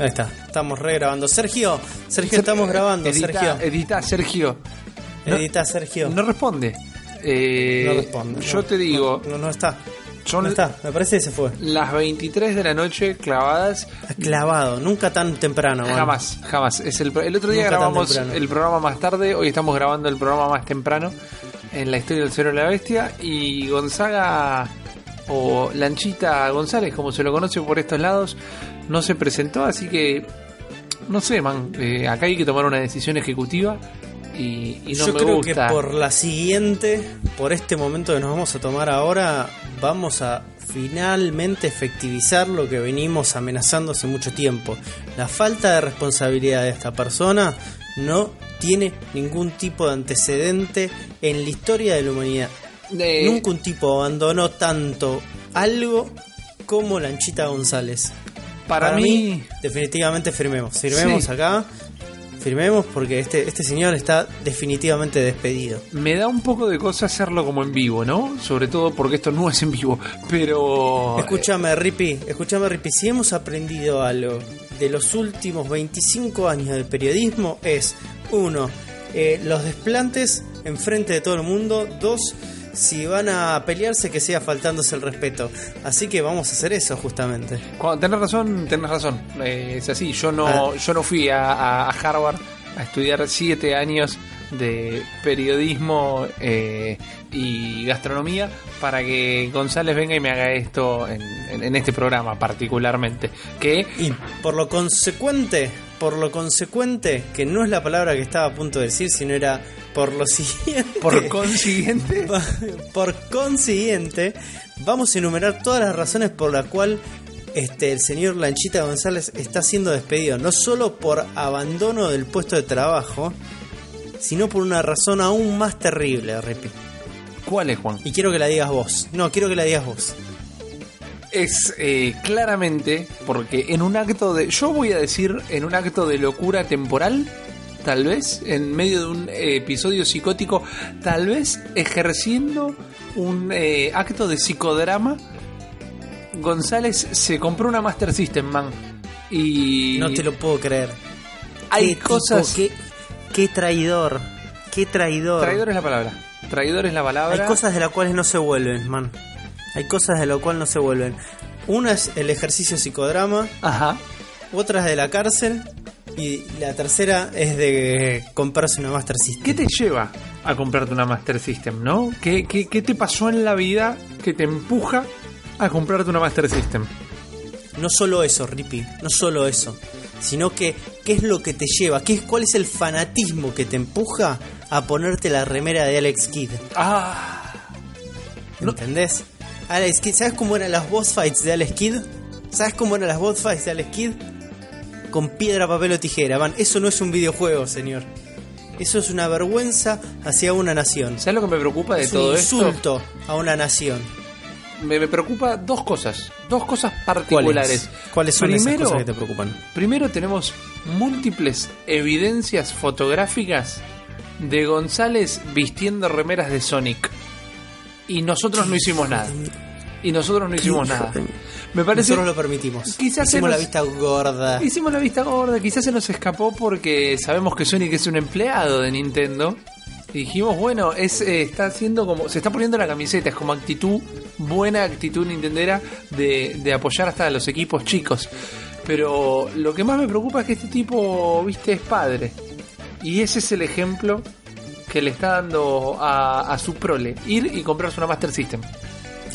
Ahí está, estamos regrabando. Sergio, Sergio, estamos grabando. Edita, Sergio, edita, Sergio. No- edita, Sergio. No responde. Eh, No responde. Yo no, te digo, No, no está. son No está. Me parece que se fue. las 23 de la noche clavadas. Clavado, nunca tan temprano. man. Jamás, jamás. Es el, el otro día Nunca grabamos el programa más tarde, hoy estamos grabando el programa más temprano en la historia del Cero de la Bestia y Gonzaga o Lanchita González, como se lo conoce por estos lados, no se presentó, así que no sé, man, eh, acá hay que tomar una decisión ejecutiva y, y no Yo me creo gusta. que por la siguiente, por este momento que nos vamos a tomar ahora, vamos a finalmente efectivizar lo que venimos amenazando hace mucho tiempo. La falta de responsabilidad de esta persona no tiene ningún tipo de antecedente en la historia de la humanidad. Eh, Nunca un tipo abandonó tanto algo como Lanchita González. Para, mí, definitivamente firmemos. Firmemos Sí. acá. Firmemos porque este, este señor está definitivamente despedido. me da un poco de cosa hacerlo como en vivo, ¿no? Sobre todo porque esto no es en vivo, pero... Escúchame, Rippy, escúchame, Rippy. Si hemos aprendido algo de los últimos 25 años del periodismo, es: uno, eh, los desplantes enfrente de todo el mundo. Dos, si van a pelearse, que sea faltándose el respeto. Así que vamos a hacer eso, justamente. Cuando tenés razón, tenés razón. Eh, es así. Yo no, Ah. yo no fui a, a- a Harvard a estudiar siete años de periodismo eh, y gastronomía para que González venga y me haga esto en, en- en este programa particularmente. Que Y por lo consecuente, por lo consecuente, que no es la palabra que estaba a punto de decir, sino era por lo siguiente. por consiguiente... Por consiguiente, vamos a enumerar todas las razones por las cuales este, el señor Lanchita González está siendo despedido, no solo por abandono del puesto de trabajo, sino por una razón aún más terrible, Ripi. ¿Cuál es, Juan? Y quiero que la digas vos. No, quiero que la digas vos. Es eh, claramente porque en un acto de. Yo voy a decir en un acto de locura temporal, tal vez, en medio de un eh, episodio psicótico, tal vez ejerciendo un eh, acto de psicodrama, González se compró una Master System, man. Y. No te lo puedo creer. Hay Qué tipo, cosas. qué, qué traidor. Qué traidor. Traidor es la palabra. Traidor es la palabra. Hay cosas de las cuales no se vuelven, man. Hay cosas de las cuales no se vuelven. Una es el ejercicio psicodrama, Ajá. otra es de la cárcel y la tercera es de comprarse una Master System. ¿Qué te lleva a comprarte una Master System, no? ¿Qué, qué, qué te pasó en la vida que te empuja a comprarte una Master System? No solo eso, Rippy, no solo eso, sino que qué es lo que te lleva, qué es, cuál es el fanatismo que te empuja a ponerte la remera de Alex Kidd. Ah, No. ¿Entendés? Alex Kidd, ¿sabes cómo eran las boss fights de Alex Kidd? ¿Sabes cómo eran las boss fights de Alex Kidd? Con piedra, papel o tijera, man. Eso no es un videojuego, señor. Eso es una vergüenza hacia una nación. ¿sabes lo que me preocupa de Es un todo esto? insulto a una nación. Me, me preocupa dos cosas, dos cosas ¿Cuáles? particulares. ¿Cuáles son Primero, esas cosas que te preocupan? Primero tenemos múltiples evidencias fotográficas de González vistiendo remeras de Sonic. Y nosotros no hicimos nada. Y nosotros no hicimos nada. Me parece Nosotros lo permitimos. Quizás Hicimos nos- la vista gorda. Hicimos la vista gorda, quizás se nos escapó porque sabemos que Sonic es un empleado de Nintendo. Y dijimos, bueno, es, eh, está haciendo como. Se está poniendo la camiseta, es como actitud, buena actitud nintendera de, de apoyar hasta a los equipos chicos. Pero lo que más me preocupa es que este tipo, viste, es padre. Y ese es el ejemplo que le está dando a, a su prole: ir y comprarse una Master System.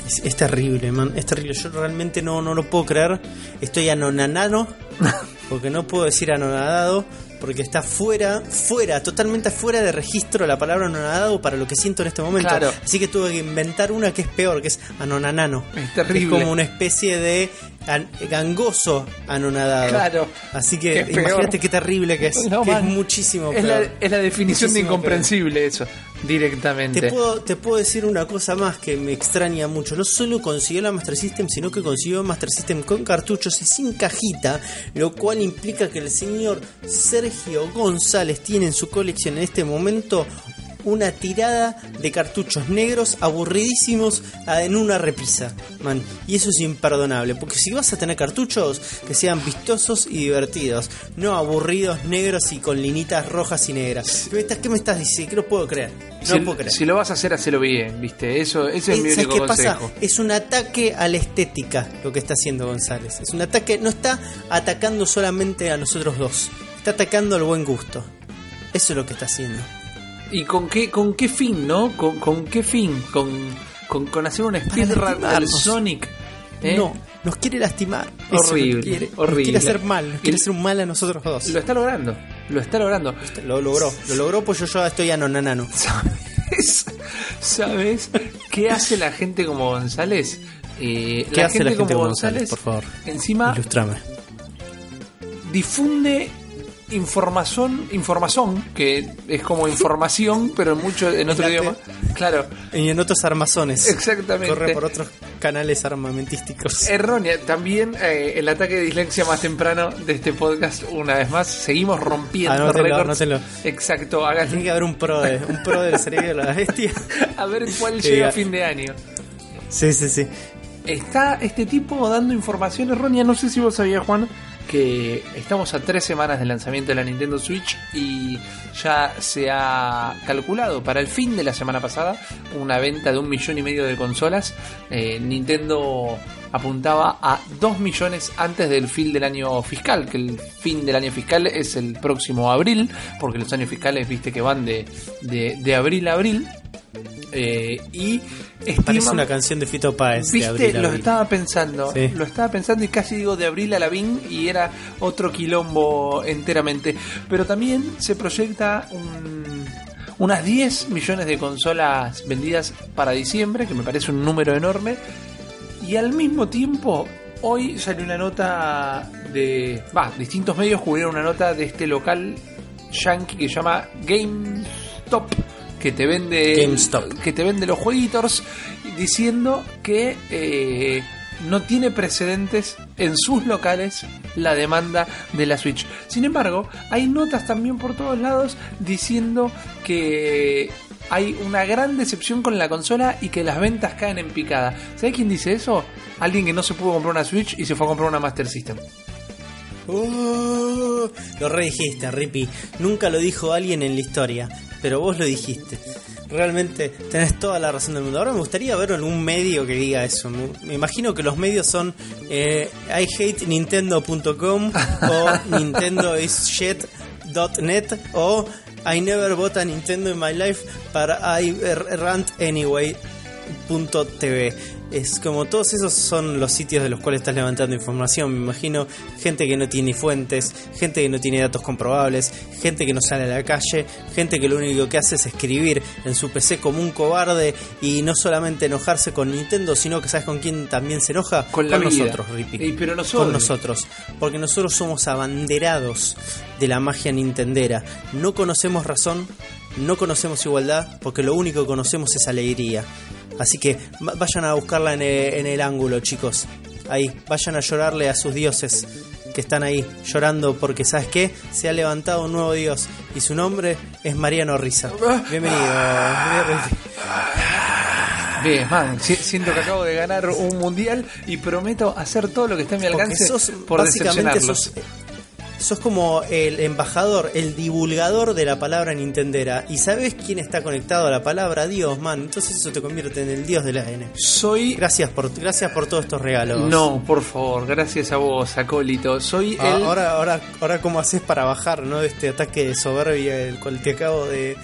Es, es terrible, man. Es terrible. Yo realmente no, no lo puedo creer. Estoy anonanado. Porque no puedo decir anonadado. Porque está fuera, fuera, totalmente fuera de registro la palabra anonadado para lo que siento en este momento. Claro. Así que tuve que inventar una que es peor, que es anonanano. Es terrible. Es como una especie de an- gangoso anonadado. Claro. Así Que que es peor. imagínate qué terrible que es. No, que es muchísimo Es la, es la definición de incomprensible, eso, directamente. Te puedo, te puedo decir una cosa más que me extraña mucho. No solo consiguió la Master System, sino que consiguió Master System con cartuchos y sin cajita, lo cual implica que el señor Sergio González tiene en su colección en este momento una tirada de cartuchos negros aburridísimos en una repisa, man. Y eso es imperdonable, porque si vas a tener cartuchos que sean vistosos y divertidos, no aburridos, negros y con linitas rojas y negras. ¿Qué me estás, qué me estás diciendo? Que no puedo creer. No si, puedo creer. si lo vas a hacer, hacelo bien, ¿viste? Eso, ese es mi ¿Sabes único qué pasa? Es un ataque a la estética lo que está haciendo González. Es un ataque, no está atacando solamente a nosotros dos, está atacando al buen gusto. Eso es lo que está haciendo. ¿Y con qué, con qué fin, no? ¿Con, con qué fin? ¿Con, con, con hacer un speedrun lastimarnos. Sonic? ¿Eh? No, nos quiere lastimar. Horrible, quiere. Nos horrible. quiere hacer mal, nos quiere hacer un mal a nosotros dos. Lo está logrando, lo está logrando. Lo logró, lo logró pues yo ya estoy anonanano. ¿Sabes? ¿Sabes qué hace la gente como González? Eh, ¿Qué hace la gente como como González, por favor? Encima Ilustrame. difunde información, información, que es como información, pero en mucho en otro idioma. Claro, Y en otros armazones. Exactamente. Corre por otros canales armamentísticos. errónea. También eh, el ataque de dislexia más temprano de este podcast, una vez más, seguimos rompiendo récords. Exacto, Tiene hagan que haber un pro, de, un pro del cerebro de la bestia. a ver cuál Que llega a fin de año. Sí, sí, sí. Está este tipo dando información errónea. No sé si vos sabías, Juan, que estamos a tres semanas del lanzamiento de la Nintendo Switch y ya se ha calculado para el fin de la semana pasada una venta de un millón y medio de consolas. Eh, Nintendo apuntaba a 2 millones antes del fin del año fiscal, que el fin del año fiscal es el próximo abril, porque los años fiscales, viste que van de, de, de abril a abril. Eh, y Parece estiman- una canción de Fito Páez. de Viste, abril a lo abril. estaba pensando, Sí. lo estaba pensando y casi digo de abril a la VIN y era otro quilombo enteramente. Pero también se proyecta un- unas 10 millones de consolas vendidas para diciembre, que me parece un número enorme. Y al mismo tiempo, hoy salió una nota de... Va, distintos medios cubrieron una nota de este local yankee que se llama GameStop que te vende GameStop. que te vende los jueguitos diciendo que eh, no tiene precedentes en sus locales la demanda de la Switch. Sin embargo, hay notas también por todos lados diciendo que hay una gran decepción con la consola y que las ventas caen en picada. ¿Sabes quién dice eso? Alguien que no se pudo comprar una Switch y se fue a comprar una Master System. Uh, lo redijiste, Rippy. Nunca lo dijo alguien en la historia, pero vos lo dijiste. Realmente tenés toda la razón del mundo. Ahora me gustaría ver algún medio que diga eso. Me imagino que los medios son eh, ihatenintendo.com o nintendoisshit.net o I never bought a Nintendo in my life but I er, rant anyway. TV. Es como todos esos son los sitios de los cuales estás levantando información. Me imagino gente que no tiene fuentes, gente que no tiene datos comprobables, gente que no sale a la calle, gente que lo único que hace es escribir en su PC como un cobarde y no solamente enojarse con Nintendo, sino que sabes con quién también se enoja Con la nosotros, Rippy. Y pero nosotros. Con nosotros, porque nosotros somos abanderados de la magia nintendera. No conocemos razón, no conocemos igualdad, porque lo único que conocemos es alegría. Así que va- vayan a buscarla en el, en el ángulo, chicos. Ahí, vayan a llorarle a sus dioses que están ahí llorando porque, ¿sabes qué? Se ha levantado un nuevo dios y su nombre es Mariano Risa. Bienvenido. Bien, man, si- siento que acabo de ganar un mundial y prometo hacer todo lo que esté a mi alcance sos, por decepcionarlos. sos, sos como el embajador, el divulgador de la palabra Nintendera. ¿Y sabes quién está conectado a la palabra? Dios, man. Entonces eso te convierte en el dios del ADN. Soy. Gracias por, gracias por todos estos regalos. No, por favor, gracias a vos, acólito. Soy Ah, el. ahora, ahora, ahora, ¿cómo haces para bajar ¿no? de este ataque de soberbia el cual te acabo de,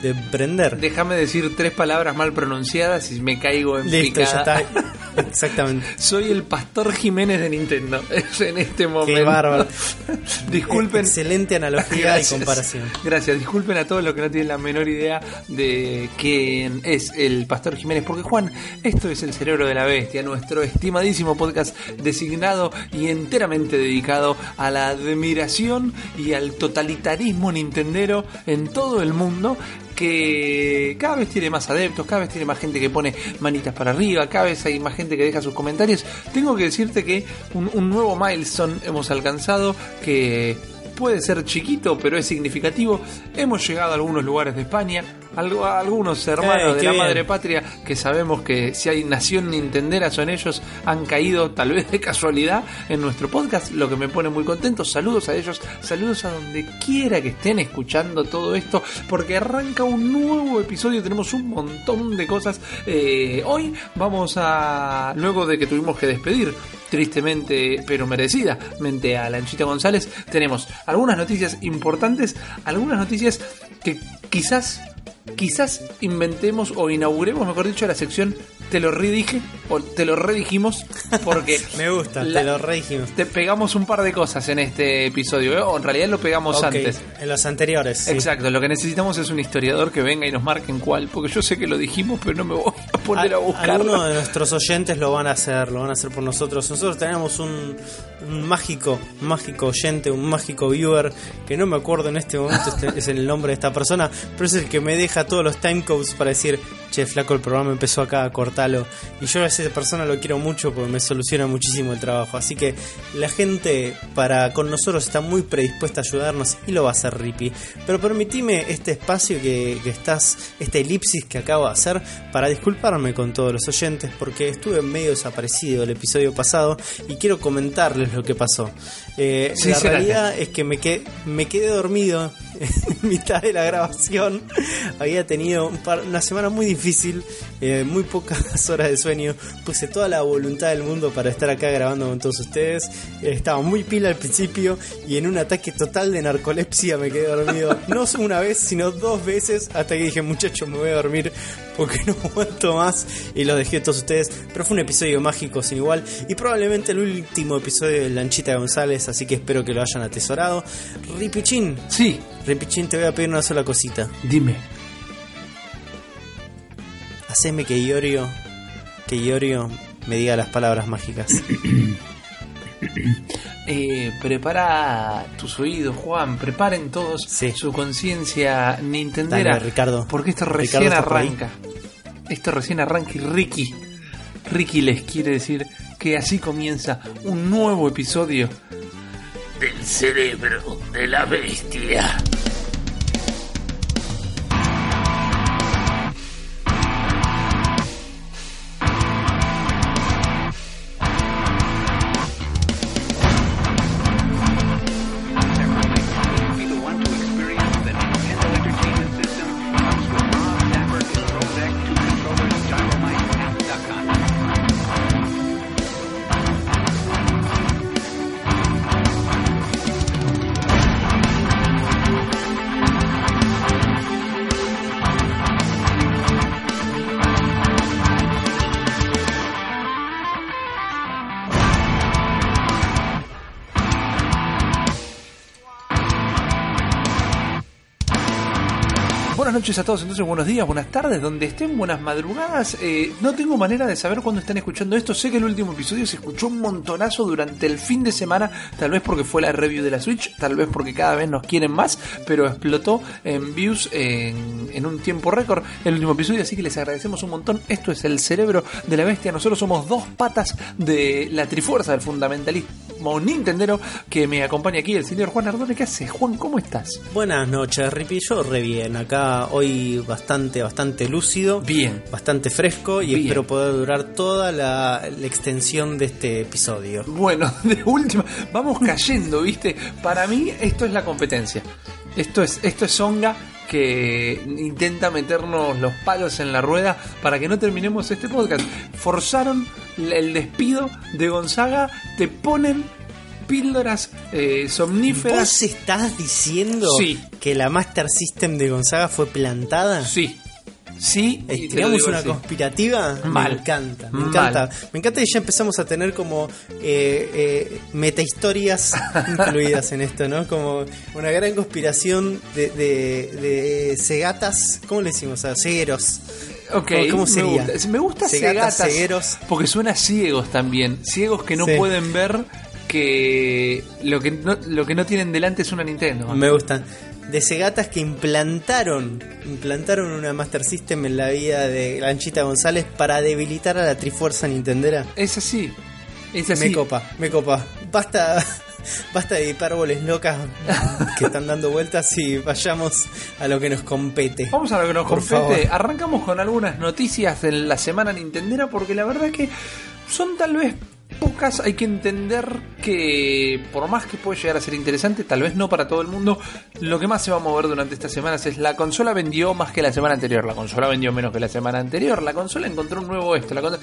de prender? Déjame decir tres palabras mal pronunciadas y me caigo en Listo, ya picada. está. Exactamente. Soy el pastor Jiménez de Nintendo. Es en este momento. Qué bárbaro. Disculpen. Excelente analogía Gracias. y comparación. Gracias, disculpen a todos los que no tienen la menor idea de quién es el Pastor Jiménez, porque Juan, esto es el cerebro de la bestia, nuestro estimadísimo podcast designado y enteramente dedicado a la admiración y al totalitarismo nintendero en todo el mundo que cada vez tiene más adeptos, cada vez tiene más gente que pone manitas para arriba, cada vez hay más gente que deja sus comentarios. Tengo que decirte que un, un nuevo milestone hemos alcanzado que puede ser chiquito, pero es significativo. Hemos llegado a algunos lugares de España. Algo- algunos hermanos Eh, de qué la bien. madre patria que sabemos que si hay nación nintendera son ellos, han caído tal vez de casualidad en nuestro podcast, lo que me pone muy contento. Saludos a ellos, saludos a donde quiera que estén escuchando todo esto, porque arranca un nuevo episodio, tenemos un montón de cosas. Eh, hoy vamos a, luego de que tuvimos que despedir tristemente pero merecidamente a Lanchita González, tenemos algunas noticias importantes, algunas noticias que quizás quizás inventemos o inauguremos, mejor dicho, la sección te lo redije o te lo redijimos porque Me gusta, la- te lo redijimos. te pegamos un par de cosas en este episodio, ¿eh? o en realidad lo pegamos antes. En los anteriores. sí. Exacto, lo que necesitamos es un historiador que venga y nos marque en cuál, porque yo sé que lo dijimos, pero no me voy a poner a, A- buscarlo. Algunos de nuestros oyentes lo van a hacer, lo van a hacer por nosotros. Nosotros tenemos un, un mágico, un mágico oyente, un mágico viewer, que no me acuerdo en este momento este es el nombre de esta persona, pero es el que me deja todos los timecodes para decir, che, flaco, el programa empezó acá, cortalo. Y yo a esa persona lo quiero mucho porque me soluciona muchísimo el trabajo. Así que la gente para con nosotros está muy predispuesta a ayudarnos y lo va a hacer Rippy. Pero permitime este espacio que, que estás, esta elipsis que acabo de hacer para disculparme con todos los oyentes porque estuve medio desaparecido el episodio pasado y quiero comentarles lo que pasó. Eh, la realidad es que me quedé, me quedé dormido en mitad de la grabación. Había tenido un par- una semana muy difícil, eh, muy pocas horas de sueño. Puse toda la voluntad del mundo para estar acá grabando con todos ustedes. Eh, estaba muy pila al principio y en un ataque total de narcolepsia me quedé dormido. No una vez, sino dos veces hasta que dije, muchachos, me voy a dormir porque no aguanto más. Y los dejé a todos ustedes. Pero fue un episodio mágico sin igual y probablemente el último episodio de Lanchita González, así que espero que lo hayan atesorado. Ripichín, Sí, Ripichín, te voy a pedir una sola cosita. dime. Haceme que Iorio, que Iorio me diga las palabras mágicas. Eh, prepara tus oídos, Juan. Preparen todos Sí. su conciencia nintendera. Dale, Ricardo. Porque esto recién arranca. Esto recién arranca y Ricky. Ricky les quiere decir que así comienza un nuevo episodio del cerebro de la bestia. Buenas noches a todos, entonces buenos días, buenas tardes, donde estén, buenas madrugadas. Eh, no tengo manera de saber cuándo están escuchando esto. Sé que el último episodio se escuchó un montonazo durante el fin de semana, tal vez porque fue la review de la Switch, tal vez porque cada vez nos quieren más, pero explotó en views en, en un tiempo récord el último episodio, así que les agradecemos un montón. Esto es el cerebro de la bestia. Nosotros somos dos patas de la trifuerza del fundamentalismo nintendero que me acompaña aquí el señor Juan Ardone. ¿Qué haces, Juan? ¿Cómo estás? Buenas noches, Ripi. Yo re bien. Acá hoy bastante, bastante lúcido. Bien. Bastante fresco y Bien. espero poder durar toda la, la extensión de este episodio. Bueno, de última, vamos cayendo, ¿viste? Para mí esto es la competencia. Esto es esto es Songa que intenta meternos los palos en la rueda para que no terminemos este podcast. Forzaron el despido de Gonzaga, te ponen píldoras eh, somníferas. ¿Vos estás diciendo Sí. que la Master System de Gonzaga fue plantada? Sí. Sí, y te lo ¿Tiramos digo una así. conspirativa? Mal. Me encanta, me Mal. encanta. Me encanta que ya empezamos a tener como eh, eh, metahistorias incluidas en esto, ¿no? Como una gran conspiración de, de, de cegatas, ¿cómo le decimos? A cegueros. Ok, ¿Cómo- cómo me sería? gusta. Me gusta Cegatas, cegatas, cegueros. porque suena ciegos también, ciegos que no Sí. pueden ver que lo que no, lo que no tienen delante es una Nintendo. Me gustan. De cegatas que implantaron, implantaron una Master System en la vida de Lanchita González para debilitar a la Trifuerza Nintendera. Es así, es así. Me copa, me copa. Basta, Basta de hipérboles locas que están dando vueltas y vayamos a lo que nos compete. Vamos a lo que nos compete. favor. Arrancamos con algunas noticias de la semana Nintendera porque la verdad que son tal vez pocas. Hay que entender que por más que puede llegar a ser interesante, tal vez no para todo el mundo, lo que más se va a mover durante estas semanas es la consola vendió más que la semana anterior, la consola vendió menos que la semana anterior, la consola encontró un nuevo esto, la consola...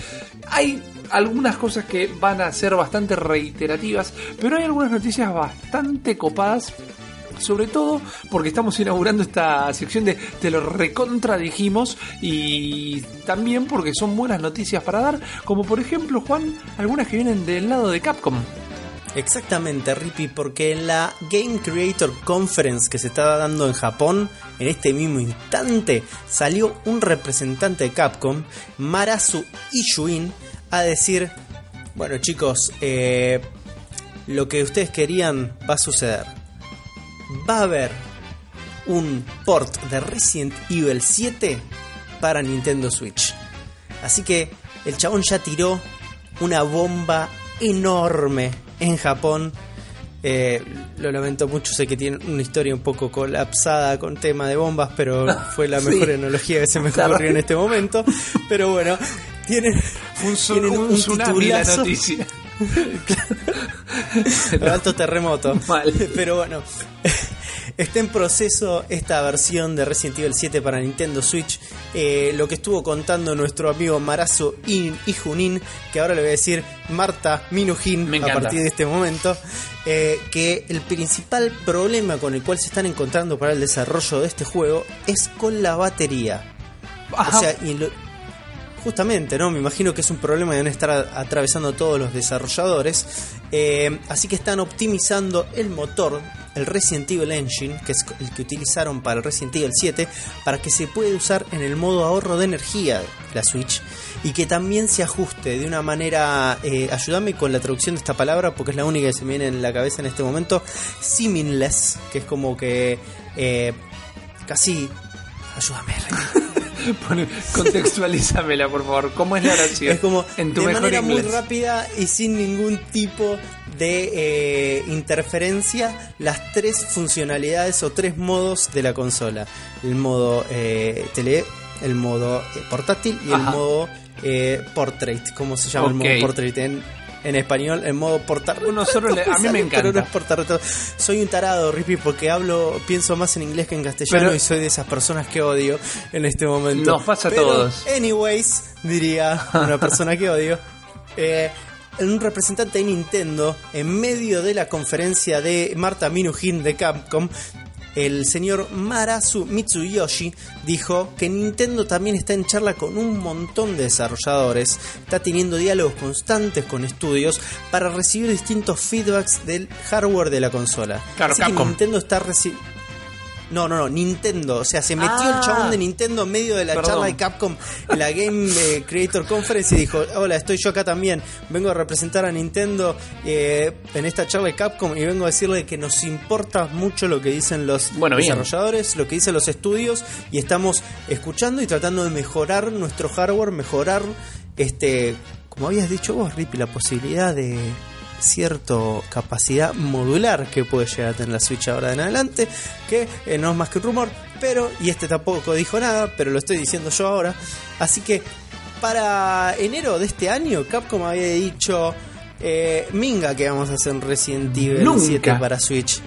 Hay algunas cosas que van a ser bastante reiterativas, pero hay algunas noticias bastante copadas sobre todo porque estamos inaugurando esta sección de te lo recontra dijimos y también porque son buenas noticias para dar, como por ejemplo, Juan, algunas que vienen del lado de Capcom. Exactamente, Rippy, porque en la Game Creator Conference que se estaba dando en Japón, en este mismo instante, salió un representante de Capcom, Marasu Ishuin, a decir, bueno chicos, eh, lo que ustedes querían va a suceder. Va a haber un port de Resident Evil 7 para Nintendo Switch. Así que el chabón ya tiró una bomba enorme en Japón. Eh, lo lamento mucho, sé que tiene una historia un poco colapsada con tema de bombas, pero fue la Sí. mejor analogía que se me ocurrió en este momento. Pero bueno, tienen, un, tienen un tsunami la titulazo. noticia. alto terremoto. Mal. Pero bueno, está en proceso esta versión de Resident Evil 7 para Nintendo Switch. Eh, lo que estuvo contando nuestro amigo Marazo In y Junin, que ahora le voy a decir Marta Minujin Me a partir de este momento, eh, que el principal problema con el cual se están encontrando para el desarrollo de este juego es con la batería. Ajá. O sea, y lo- justamente, ¿no? Me imagino que es un problema que estar a- atravesando todos los desarrolladores. Eh, así que están optimizando el motor, el Resident Evil Engine, que es el que utilizaron para el Resident Evil 7, para que se pueda usar en el modo ahorro de energía la Switch. Y que también se ajuste de una manera. eh, ayúdame con la traducción de esta palabra, porque es la única que se me viene en la cabeza en este momento. Seamless, que es como que. eh, casi. Ayúdame. Pone- contextualízamela, por favor. ¿Cómo es la oración? Es como en tu de mejor manera inglés. muy rápida y sin ningún tipo de eh, interferencia las tres funcionalidades o tres modos de la consola. El modo eh, tele, el modo eh, portátil y el modo eh, portrait. ¿Cómo se llama el modo portrait en, en español? El modo portarretrato. Uno solo le- a mí me encanta. Soy un tarado, Rippy, porque hablo, pienso más en inglés que en castellano Pero- y soy de esas personas que odio en este momento. Nos pasa a todos. Anyways, diría una persona que odio. Eh, un representante de Nintendo, en medio de la conferencia de Marta Minujin de Capcom, el señor Marasu Mitsuyoshi dijo que Nintendo también está en charla con un montón de desarrolladores, está teniendo diálogos constantes con estudios para recibir distintos feedbacks del hardware de la consola. Claro, Así que. Nintendo está recibiendo... No, no, no, Nintendo. O sea, se metió Ah. el chabón de Nintendo en medio de la Perdón. charla de Capcom en la Game eh, Creator Conference y dijo, hola, estoy yo acá también. Vengo a representar a Nintendo eh, en esta charla de Capcom y vengo a decirle que nos importa mucho lo que dicen los Bueno, bien. desarrolladores, lo que dicen los estudios y estamos escuchando y tratando de mejorar nuestro hardware, mejorar, este, como habías dicho vos, Rippy, la posibilidad de cierto capacidad modular que puede llegar a tener la Switch ahora en adelante, que eh, no es más que un rumor, pero, y este tampoco dijo nada, pero lo estoy diciendo yo ahora, así que para enero de este año Capcom había dicho, eh, minga que vamos a hacer un Resident Evil Nunca. 7 para Switch,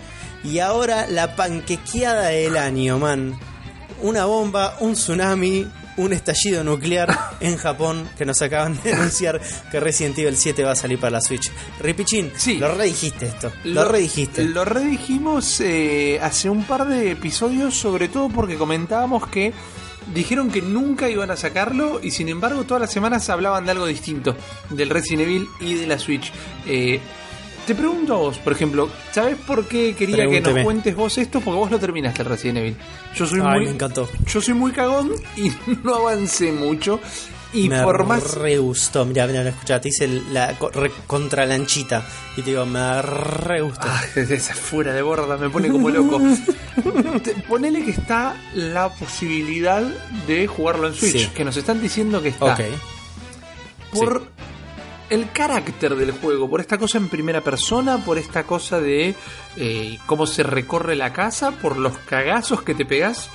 y ahora la panquequeada del año, man, una bomba, un tsunami, un estallido nuclear en Japón que nos acaban de anunciar que Resident Evil 7 va a salir para la Switch. Ripichín, Sí. lo redijiste esto. Lo, redijiste. Lo redijimos eh, hace un par de episodios, sobre todo porque comentábamos que dijeron que nunca iban a sacarlo y sin embargo todas las semanas hablaban de algo distinto, del Resident Evil y de la Switch. Eh, te pregunto a vos, por ejemplo, ¿sabes por qué quería que nos cuentes vos esto? Porque vos lo terminaste el Resident Evil. Yo soy Ay, muy me encantó. Yo soy muy cagón y no avancé mucho. Y me por más re gustó. Mirá, mirá, escuchá, te hice la re- contralanchita. Y te digo, me re gustó. Ah, esa fuera de borda me pone como loco. Te- Ponele que está la posibilidad de jugarlo en Switch, Sí. que nos están diciendo que está. ok. Por el carácter del juego, por esta cosa en primera persona, por esta cosa de eh, cómo se recorre la casa, por los cagazos que te pegas.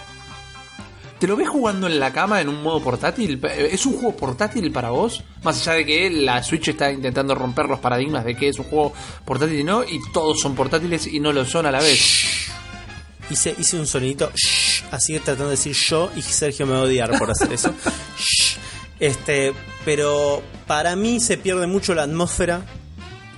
¿Te lo ves jugando en la cama en un modo portátil? ¿Es un juego portátil para vos? Más allá de que la Switch está intentando romper los paradigmas de que es un juego portátil y no, y todos son portátiles y no lo son a la vez. Hice, hice un sonidito, así tratando de decir yo y Sergio me va a odiar por hacer eso. Este, pero para mí se pierde mucho la atmósfera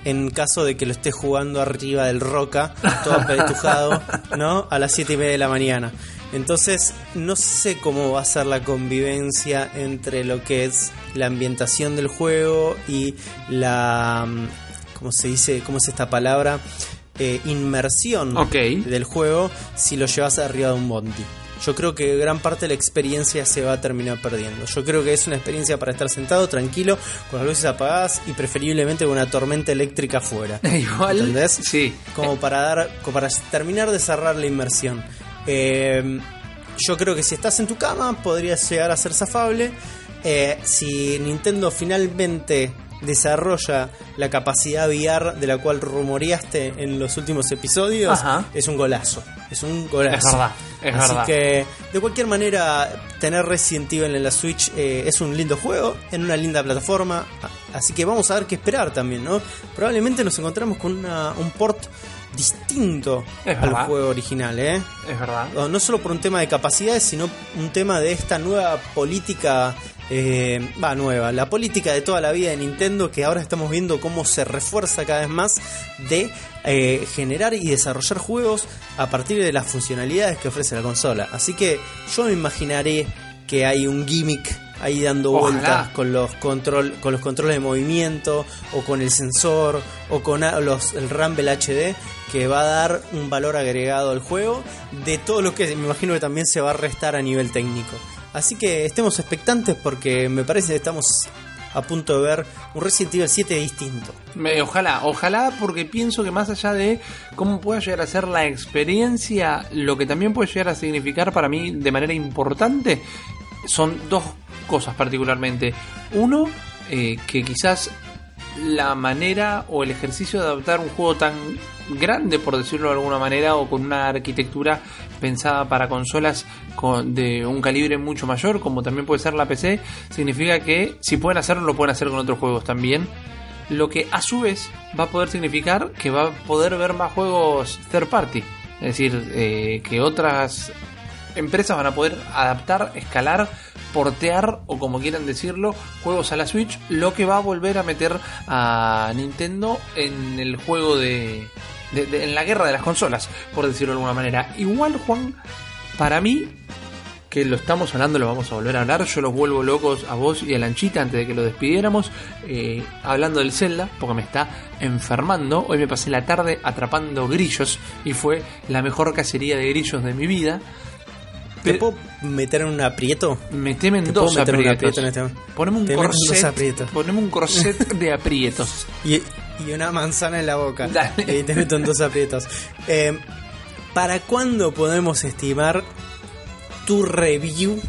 en caso de que lo esté jugando arriba del roca, todo apretujado, ¿no? A las 7 y media de la mañana. Entonces, no sé cómo va a ser la convivencia entre lo que es la ambientación del juego y la. mm, ¿Cómo se dice? ¿Cómo es esta palabra? Eh, inmersión del juego si lo llevas arriba de un bondi. Yo creo que gran parte de la experiencia se va a terminar perdiendo. Yo creo que es una experiencia para estar sentado, tranquilo, con las luces apagadas y preferiblemente con una tormenta eléctrica afuera. Igual. ¿Entendés? Sí. como para dar como para terminar de cerrar la inmersión Eh, yo creo que si estás en tu cama podrías llegar a ser zafable Eh, si Nintendo finalmente desarrolla la capacidad VR de la cual rumoreaste en los últimos episodios Ajá. es un golazo es un golazo Es verdad, es Así verdad. que de cualquier manera tener Resident Evil en la Switch eh, es un lindo juego en una linda plataforma así que vamos a ver qué esperar también no probablemente nos encontramos con una- un port distinto Es al verdad. juego original ¿eh? Es verdad. no no solo por un tema de capacidades, sino un tema de esta nueva política, eh, va nueva, la política de toda la vida de Nintendo que ahora estamos viendo cómo se refuerza cada vez más de eh, generar y desarrollar juegos a partir de las funcionalidades que ofrece la consola. Así que yo me imaginaré que hay un gimmick ahí dando Ojalá. vueltas con los control con los controles de movimiento o con el sensor o con los el Rumble HD que va a dar un valor agregado al juego de todo lo que me imagino que también se va a restar a nivel técnico. Así que estemos expectantes porque me parece que estamos a punto de ver un Resident Evil 7 distinto. Ojalá, ojalá, porque pienso que más allá de cómo pueda llegar a ser la experiencia, lo que también puede llegar a significar para mí de manera importante son dos cosas particularmente. Uno, eh, que quizás la manera o el ejercicio de adaptar un juego tan grande, por decirlo de alguna manera, o con una arquitectura pensada para consolas con- de un calibre mucho mayor, como también puede ser la PC, significa que si pueden hacerlo, lo pueden hacer con otros juegos también. Lo que a su vez va a poder significar que va a poder ver más juegos third party. Es decir, eh, que otras empresas van a poder adaptar, escalar, portear o como quieran decirlo, juegos a la Switch, lo que va a volver a meter a Nintendo en el juego de, de- de- en la guerra de las consolas, por decirlo de alguna manera. Igual, Juan, para mí, que lo estamos hablando, lo vamos a volver a hablar, yo los vuelvo locos a vos y a Lanchita antes de que lo despidiéramos, eh, hablando del Zelda, porque me está enfermando. Hoy me pasé la tarde atrapando grillos y fue la mejor cacería de grillos de mi vida. ¿Te puedo meter en un aprieto? Meteme en Te dos en aprietos. aprieto en este momento. Poneme un Te corset. Poneme un corset de aprietos. Y, y una manzana en la boca. Dale. Y te meto en dos aprietos. Eh, ¿Para cuándo podemos estimar tu review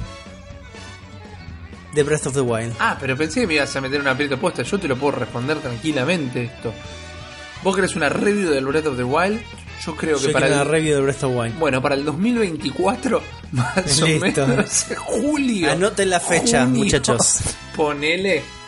de Breath of the Wild? Ah, pero pensé que me ibas a meter un aprieto puesta. Yo te lo puedo responder tranquilamente esto. ¿Vos querés una review del Breath of the Wild? Yo creo que Yo para el, una review de Breath of the Wild. Bueno, para el 2024, más o menos, julio. Anoten la fecha, junio, muchachos. Ponele.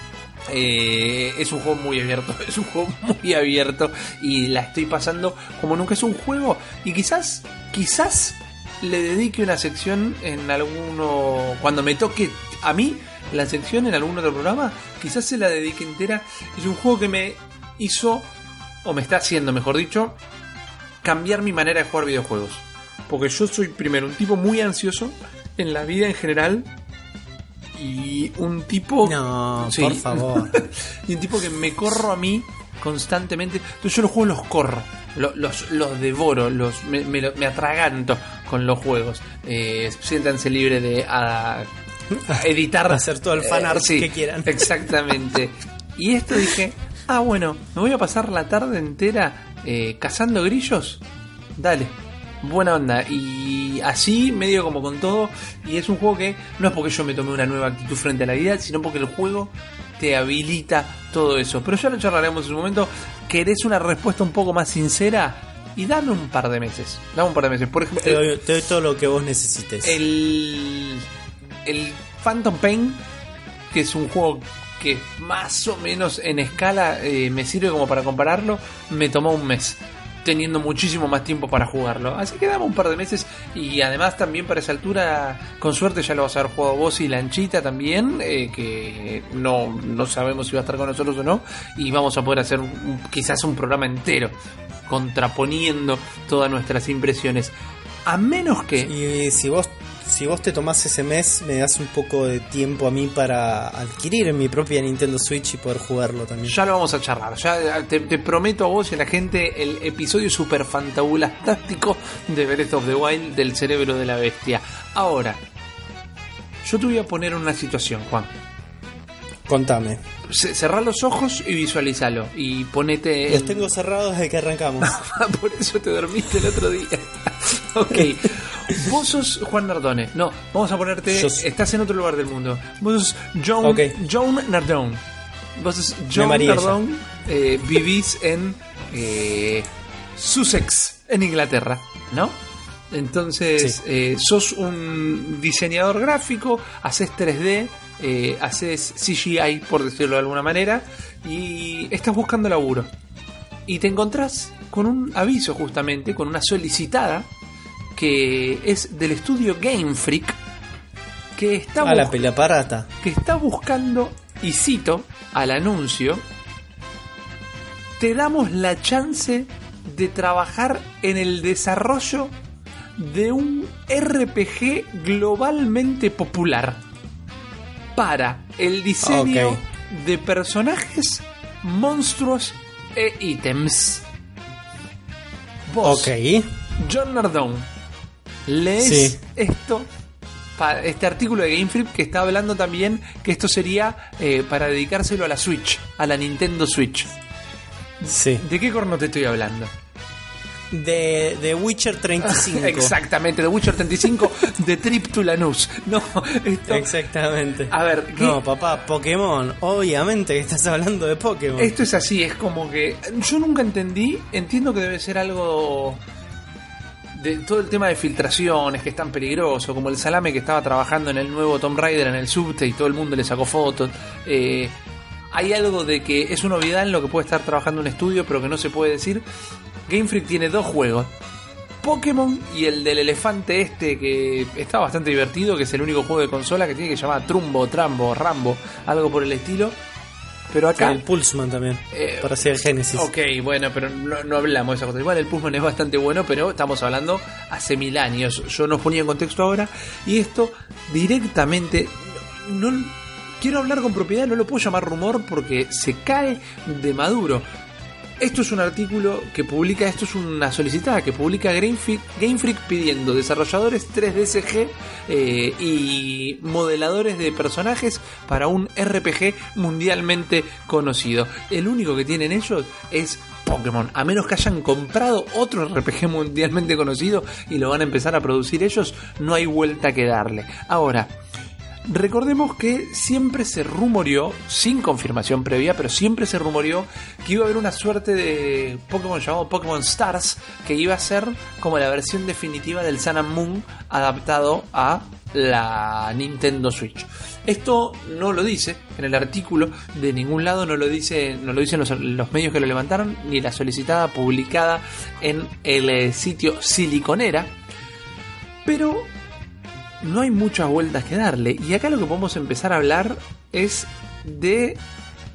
Eh, es un juego muy abierto, es un juego muy abierto y la estoy pasando como nunca es un juego y quizás, quizás le dedique una sección en alguno, cuando me toque a mí la sección en algún otro programa, quizás se la dedique entera. Es un juego que me hizo, o me está haciendo, mejor dicho, cambiar mi manera de jugar videojuegos. Porque yo soy primero un tipo muy ansioso en la vida en general y un tipo... No, Sí. por favor. y un tipo que me corro a mí constantemente. Entonces yo los juegos los corro, lo- los, los, devoro, los, me, me me atraganto con los juegos. Eh, siéntanse libre de a- a editar. Hacer todo el fan Eh, sí, que quieran. Exactamente. Y esto dije, ah bueno, me voy a pasar la tarde entera eh, cazando grillos. Dale. Buena onda. Y así, medio como con todo. Y es un juego que no es porque yo me tomé una nueva actitud frente a la vida, sino porque el juego te habilita todo eso. Pero ya lo charlaremos en su momento. ¿Querés una respuesta un poco más sincera? Y dame un par de meses. Dame un par de meses. Por ejemplo, Te doy, te doy todo lo que vos necesites. el, el Phantom Pain, que es un juego que más o menos en escala eh, me sirve como para compararlo, me tomó un mes. Teniendo muchísimo más tiempo para jugarlo. Así que dame un par de meses. Y además, también para esa altura, con suerte ya lo vas a haber jugado vos y Lanchita también. eh, que no, no sabemos si va a estar con nosotros o no. Y vamos a poder hacer quizás un programa entero contraponiendo todas nuestras impresiones. A menos que. Y si vos, si vos te tomás ese mes, me das un poco de tiempo a mí para adquirir mi propia Nintendo Switch y poder jugarlo también. Ya lo vamos a charlar. Ya te, te prometo a vos y a la gente el episodio super fantabulastástico de Breath of the Wild del cerebro de la bestia. Ahora, yo te voy a poner una situación, Juan. Contame. Ce- Cerrá los ojos y visualizalo. Y ponete. Los en- tengo cerrados desde que arrancamos. Por eso te dormiste el otro día. ok. Vos sos Juan Nardone. No, vamos a ponerte. Yo s- Estás en otro lugar del mundo. Vos sos John, Ok. John Nardone. Vos sos John Nardone. eh, vivís en eh, Sussex, en Inglaterra, ¿no? Entonces, Sí. eh, sos un diseñador gráfico, haces 3D, eh, haces CGI, por decirlo de alguna manera, y estás buscando laburo y te encontrás con un aviso justamente, con una solicitada que es del estudio Game Freak que está, A la bus- pelea parata. que está buscando, y cito al anuncio, te damos la chance de trabajar en el desarrollo de un RPG globalmente popular para el diseño de personajes, monstruos e ítems. Vos, Ok. John Nardone, lees Sí. esto, este artículo de Game Freak que está hablando también que esto sería eh, para dedicárselo a la Switch, a la Nintendo Switch. Sí. ¿De qué corno te estoy hablando? De, de Witcher 35. Exactamente, de Witcher 35, de Trip to Lanús. No, esto, Exactamente. A ver, ¿qué- No, papá, Pokémon. Obviamente que estás hablando de Pokémon. esto es así, es como que yo nunca entendí, entiendo que debe ser algo de todo el tema de filtraciones que es tan peligroso, como el salame que estaba trabajando en el nuevo Tomb Raider en el subte y todo el mundo le sacó fotos. Eh, hay algo de que es una novedad en lo que puede estar trabajando un estudio, pero que no se puede decir. Game Freak tiene dos juegos. Pokémon y el del elefante este que está bastante divertido, que es el único juego de consola que tiene que se llama Trumbo, Trambo, Rambo, algo por el estilo. Pero acá... El Pulsman también. Eh, para hacer Genesis. Ok, bueno, pero no, no hablamos de esa cosa. Igual el Pullman es bastante bueno, pero estamos hablando hace mil años. Yo nos ponía en contexto ahora. Y esto directamente. No, quiero hablar con propiedad, no lo puedo llamar rumor porque se cae de maduro. Esto es un artículo que publica, esto es una solicitada que publica Game Freak, pidiendo desarrolladores 3DSG eh, y modeladores de personajes para un RPG mundialmente conocido. El único que tienen ellos es Pokémon, a menos que hayan comprado otro RPG mundialmente conocido y lo van a empezar a producir ellos, no hay vuelta que darle. Ahora, Recordemos que siempre se rumoreó, sin confirmación previa, pero siempre se rumoreó que iba a haber una suerte de Pokémon llamado Pokémon Stars, que iba a ser como la versión definitiva del Sun and Moon adaptado a la Nintendo Switch. Esto no lo dice en el artículo, de ningún lado no lo dice, no lo dicen los, los medios que lo levantaron, ni la solicitada publicada en el sitio Siliconera. Pero no hay muchas vueltas que darle. Y acá lo que podemos empezar a hablar es de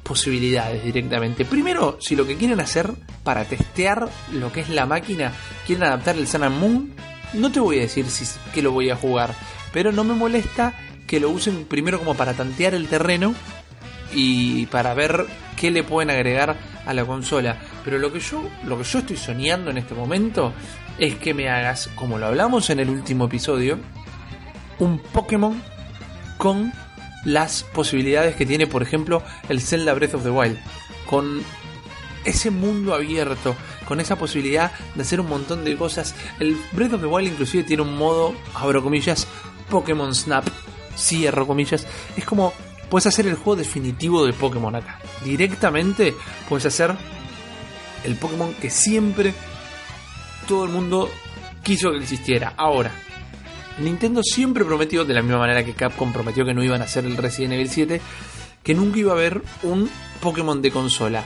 posibilidades directamente. Primero, si lo que quieren hacer para testear lo que es la máquina, quieren adaptar el Sun Moon, no te voy a decir si que lo voy a jugar, pero no me molesta que lo usen primero como para tantear el terreno y para ver qué le pueden agregar a la consola. Pero lo que yo, lo que yo estoy soñando en este momento es que me hagas, como lo hablamos en el último episodio, un Pokémon con las posibilidades que tiene, por ejemplo, el Zelda Breath of the Wild. Con ese mundo abierto, con esa posibilidad de hacer un montón de cosas. El Breath of the Wild inclusive tiene un modo, abro comillas, Pokémon Snap, cierro comillas. Es como, puedes hacer el juego definitivo de Pokémon acá. Directamente puedes hacer el Pokémon que siempre todo el mundo quiso que existiera. Ahora, Nintendo siempre prometió, de la misma manera que Capcom prometió que no iban a hacer el Resident Evil 7, que nunca iba a haber un Pokémon de consola.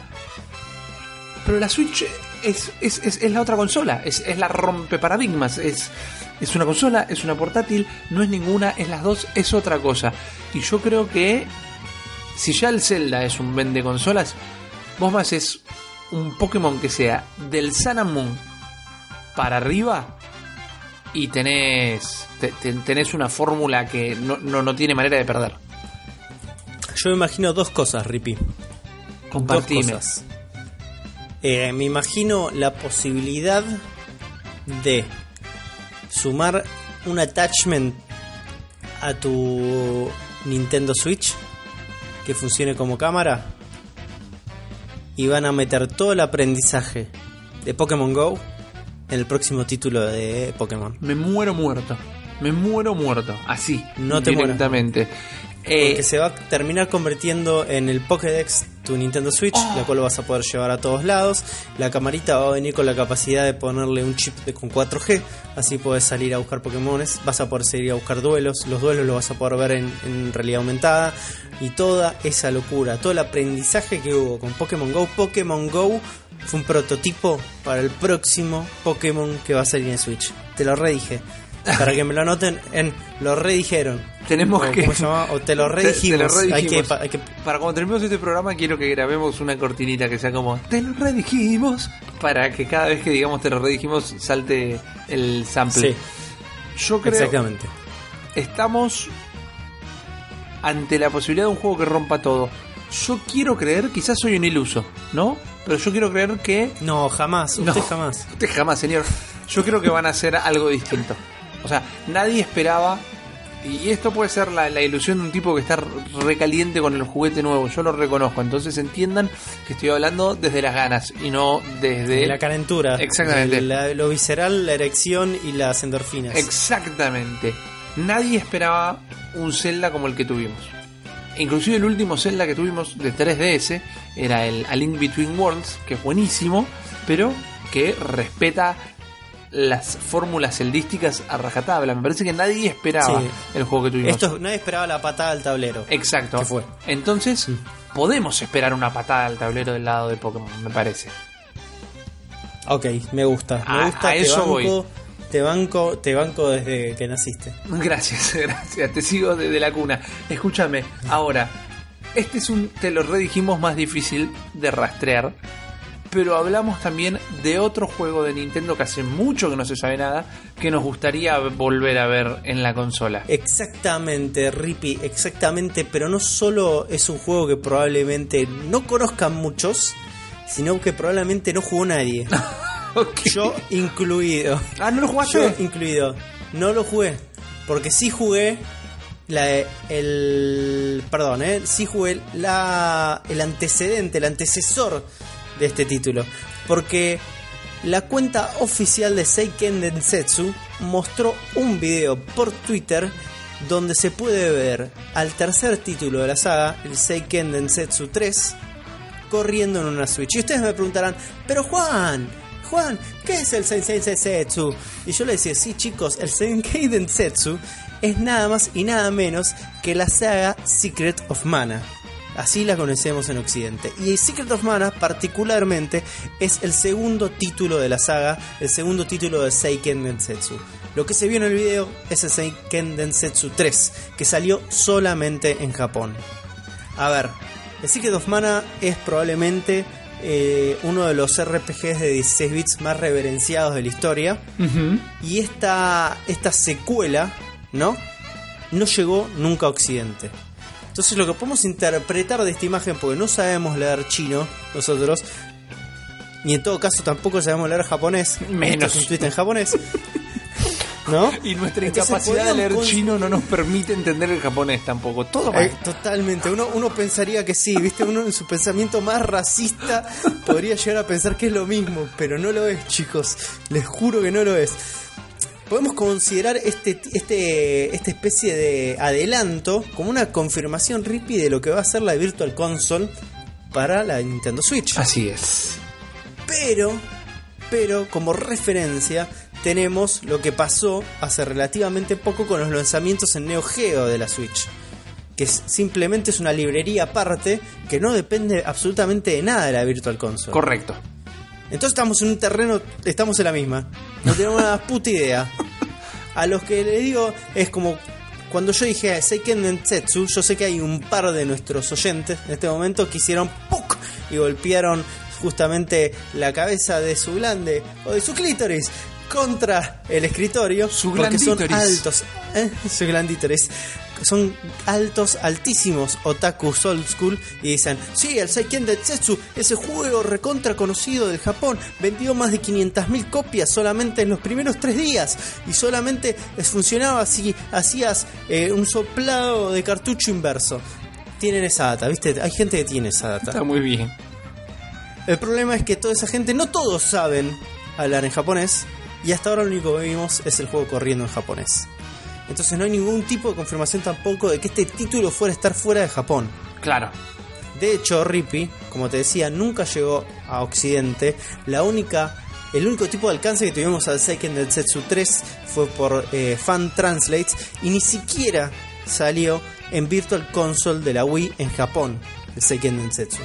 Pero la Switch es, es, es- es la otra consola, es, es la rompe paradigmas, es, es una consola, es una portátil, no es ninguna, es las dos, es otra cosa. Y yo creo que si ya el Zelda es un vende consolas, vos me haces un Pokémon que sea del Sun and Moon para arriba y tenés, te- te- tenés una fórmula que no, no, no tiene manera de perder. Yo me imagino dos cosas, Rippy. Compartime. Dos cosas. Eh, me imagino la posibilidad de sumar un attachment a tu Nintendo Switch que funcione como cámara y van a meter todo el aprendizaje de Pokémon Go en el próximo título de Pokémon. Me muero muerto. Me muero muerto. Así. No te directamente. Eh, Porque se va a terminar convirtiendo en el Pokédex tu Nintendo Switch, Oh. la cual vas a poder llevar a todos lados. La camarita va a venir con la capacidad de ponerle un chip de, con 4G, así puedes salir a buscar Pokémones, vas a poder seguir a buscar duelos, los duelos los vas a poder ver en, en realidad aumentada y toda esa locura, todo el aprendizaje que hubo con Pokémon Go. Pokémon Go fue un prototipo para el próximo Pokémon que va a salir en Switch. Te lo redije. Para que me lo anoten en lo redijeron. Tenemos O, que- ¿Cómo se llama? O te lo redijimos. te lo redijimos. Hay, que, pa- hay que- Para cuando terminemos este programa quiero que grabemos una cortinita que sea como Te lo redijimos para que cada vez que digamos te lo redijimos salte el sample. Sí, Yo creo exactamente. estamos ante la posibilidad de un juego que rompa todo. Yo quiero creer, quizás soy un iluso, ¿no? Pero yo quiero creer que No, jamás. Usted No. jamás. Usted jamás, señor. Yo creo que van a hacer algo distinto. O sea, nadie esperaba. Y esto puede ser la, la ilusión de un tipo que está recaliente con el juguete nuevo. Yo lo reconozco. Entonces entiendan que estoy hablando desde las ganas y no desde. De la calentura. Exactamente. La- lo visceral, la erección y las endorfinas. Exactamente. Nadie esperaba un Zelda como el que tuvimos. Inclusive el último Zelda que tuvimos de 3DS era el A Link Between Worlds, que es buenísimo, pero que respeta las fórmulas celdísticas a rajatabla. Me parece que nadie esperaba Sí. el juego que tuvimos. Esto nadie esperaba la patada al tablero. Exacto. ¿Qué fue? Entonces, Mm. podemos esperar una patada al tablero del lado de Pokémon, me parece. Ok, me gusta. Me A- gusta. a eso banco, voy. Te banco, te banco desde que naciste. Gracias, gracias. Te sigo desde la cuna. Escúchame, ahora, este es un, te lo redijimos, más difícil de rastrear. Pero hablamos también de otro juego de Nintendo que hace mucho que no se sabe nada, que nos gustaría volver a ver en la consola. Exactamente, Rippy, exactamente, pero no solo es un juego que probablemente no conozcan muchos, sino que probablemente no jugó nadie. Yo incluido. Ah, ¿no lo Yo jugaste? incluido. No lo jugué. Porque sí jugué la, el. Perdón, ¿eh? Sí jugué la, el antecedente, el antecesor de este título. Porque la cuenta oficial de Seiken Densetsu mostró un video por Twitter donde se puede ver al tercer título de la saga, el Seiken Densetsu 3, corriendo en una Switch. Y ustedes me preguntarán, pero Juan, Juan, ¿qué es el Sensei Densetsu? Y yo le decía, sí chicos, el Senkei Densetsu es nada más y nada menos que la saga Secret of Mana. Así la conocemos en Occidente. Y Secret of Mana particularmente es el segundo título de la saga, el segundo título de Seiken Densetsu. Lo que se vio en el video es el Seiken Densetsu 3, que salió solamente en Japón. A ver, el Secret of Mana es probablemente eh, uno de los RPGs de 16 bits más reverenciados de la historia. Y esta, esta secuela, ¿no? No llegó nunca a Occidente. Entonces lo que podemos interpretar de esta imagen, porque no sabemos leer chino nosotros, ni en todo caso tampoco sabemos leer japonés, Menos. Un tweet en japonés. ¿no? Y nuestra incapacidad de leer chino no nos permite entender el japonés tampoco. Todo mal. Eh, totalmente, uno, uno pensaría que sí, ¿viste? Uno en su pensamiento más racista podría llegar a pensar que es lo mismo, pero no lo es, chicos. Les juro que no lo es. Podemos considerar este, este, esta especie de adelanto como una confirmación rippy de lo que va a ser la Virtual Console para la Nintendo Switch. Así es. Pero, pero como referencia tenemos lo que pasó hace relativamente poco con los lanzamientos en Neo Geo de la Switch. Que es- simplemente es una librería aparte que no depende absolutamente de nada de la Virtual Console. Correcto. Entonces estamos en un terreno, estamos en la misma. No tenemos una puta idea. A los que le digo es como cuando yo dije Seiken Densetsu, yo sé que hay un par de nuestros oyentes en este momento que hicieron ¡puc! y golpearon justamente la cabeza de su glande o de su clítoris contra el escritorio Su porque son altos ¿eh? su glandítoris son altos, altísimos otakus old school y dicen, sí, el Seiken Densetsu, ese juego recontra conocido del Japón, vendió más de 500.000 copias solamente en los primeros tres días y solamente funcionaba si hacías eh, un soplado de cartucho inverso. Tienen esa data, ¿viste? Hay gente que tiene esa data. Está muy bien. El problema es que toda esa gente, no todos saben hablar en japonés, y hasta ahora lo único que vimos es el juego corriendo en japonés. Entonces no hay ningún tipo de confirmación tampoco de que este título fuera a estar fuera de Japón. Claro. De hecho, Rippy, como te decía, nunca llegó a Occidente. La única, el único tipo de alcance que tuvimos al Seiken Densetsu 3 fue por eh, Fan Translates y ni siquiera salió en Virtual Console de la Wii en Japón, el Seiken Densetsu.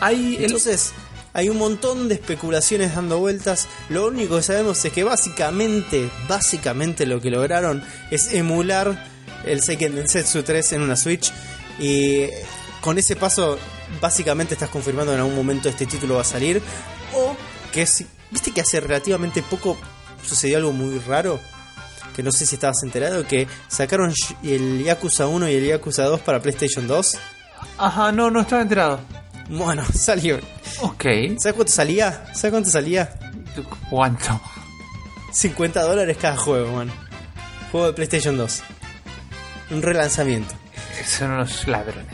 Hay el- Entonces, hay un montón de especulaciones dando vueltas. Lo único que sabemos es que básicamente, básicamente lo que lograron es emular el Seiken Densetsu 3 en una Switch. Y con ese paso, básicamente estás confirmando en algún momento este título va a salir. O que. ¿Viste que hace relativamente poco sucedió algo muy raro? Que no sé si estabas enterado, que sacaron el Yakuza 1 y el Yakuza 2 para PlayStation 2. Ajá, no, no estaba enterado. Bueno, salió. Ok. ¿Sabes cuánto salía? ¿Sabes cuánto salía? ¿Cuánto? 50 dólares cada juego, man. Juego de PlayStation 2. Un relanzamiento. Son unos ladrones.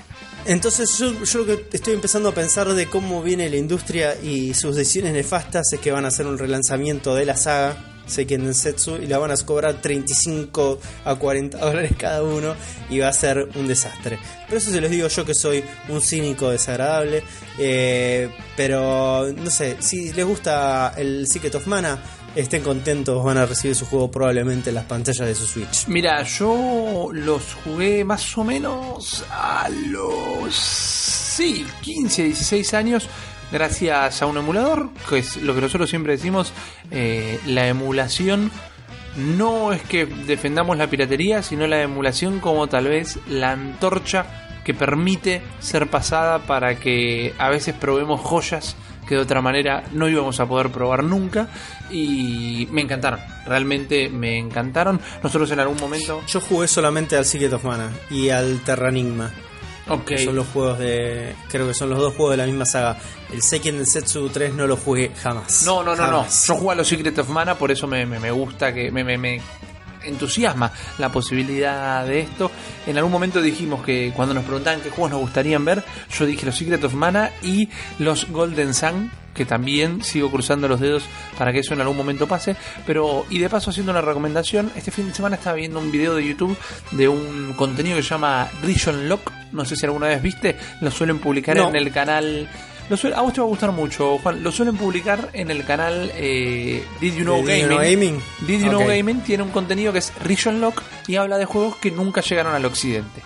Entonces yo, yo lo que estoy empezando a pensar de cómo viene la industria y sus decisiones nefastas es que van a hacer un relanzamiento de la saga Seiken Densetsu y la van a cobrar 35 a 40 dólares cada uno y va a ser un desastre. Pero eso se los digo yo que soy un cínico desagradable. eh, pero no sé, si les gusta el Secret of Mana, estén contentos, van a recibir su juego probablemente en las pantallas de su Switch. Mira, yo los jugué más o menos a los sí, 15, 16 años gracias a un emulador, que es lo que nosotros siempre decimos, eh, la emulación no es que defendamos la piratería, sino la emulación como tal vez la antorcha que permite ser pasada para que a veces probemos joyas que de otra manera no íbamos a poder probar nunca y me encantaron, realmente me encantaron. Nosotros en algún momento... Yo jugué solamente al Secret of Mana y al Terranigma. Que Son los juegos de. Creo que son los dos juegos de la misma saga. El Seiken Densetsu 3 no lo jugué jamás. No, no, no, no. Yo juego a los Secret of Mana, por eso me, me- me gusta que me, me- me entusiasma la posibilidad de esto. En algún momento dijimos que cuando nos preguntaban qué juegos nos gustarían ver, yo dije los Secret of Mana y los Golden Sun, que también sigo cruzando los dedos para que eso en algún momento pase. Pero, y de paso haciendo una recomendación, este fin de semana estaba viendo un video de YouTube de un contenido que se llama Region Lock. No sé si alguna vez viste, lo suelen publicar No. en el canal. Lo suel- a vos te va a gustar mucho, Juan. Lo suelen publicar en el canal eh, Did You Know ¿De Did You Gaming. Know Gaming? Did You Know. Gaming tiene un contenido que es Region Lock y habla de juegos que nunca llegaron al occidente.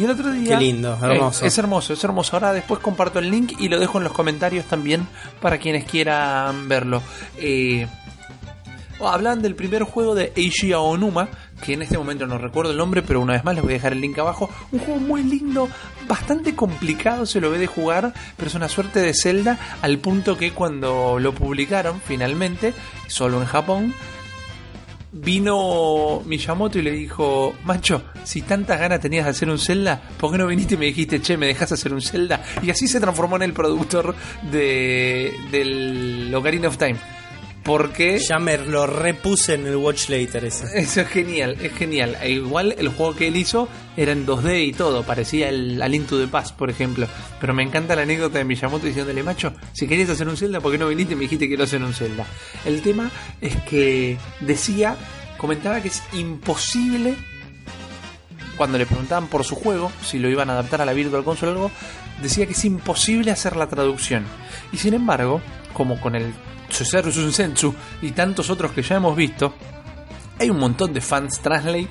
Y el otro día. Qué lindo, hermoso. Eh, es hermoso, es hermoso. Ahora después comparto el link y lo dejo en los comentarios también para quienes quieran verlo. Eh, oh, hablan del primer juego de Eiji Aonuma, que en este momento no recuerdo el nombre, pero una vez más les voy a dejar el link abajo. Un juego muy lindo, bastante complicado se lo ve de jugar, pero es una suerte de Zelda al punto que cuando lo publicaron finalmente, solo en Japón, vino Miyamoto y le dijo, macho, si tantas ganas tenías de hacer un Zelda, ¿por qué no viniste y me dijiste, che, me dejas hacer un Zelda? Y así se transformó en el productor de, del Ocarina of Time. Porque Ya me lo repuse en el Watch Later ese. Eso es genial, es genial. E igual el juego que él hizo era en 2D y todo, parecía el Al Into the Past, por ejemplo. Pero me encanta la anécdota de Miyamoto diciéndole, macho, si querías hacer un Zelda, ¿por qué no viniste y me dijiste que quiero hacer un Zelda? El tema es que decía, comentaba que es imposible, cuando le preguntaban por su juego, si lo iban a adaptar a la Virtual Console o algo, decía que es imposible hacer la traducción. Y sin embargo, como con el Suseru Sunsensu y tantos otros que ya hemos visto, hay un montón de fans translate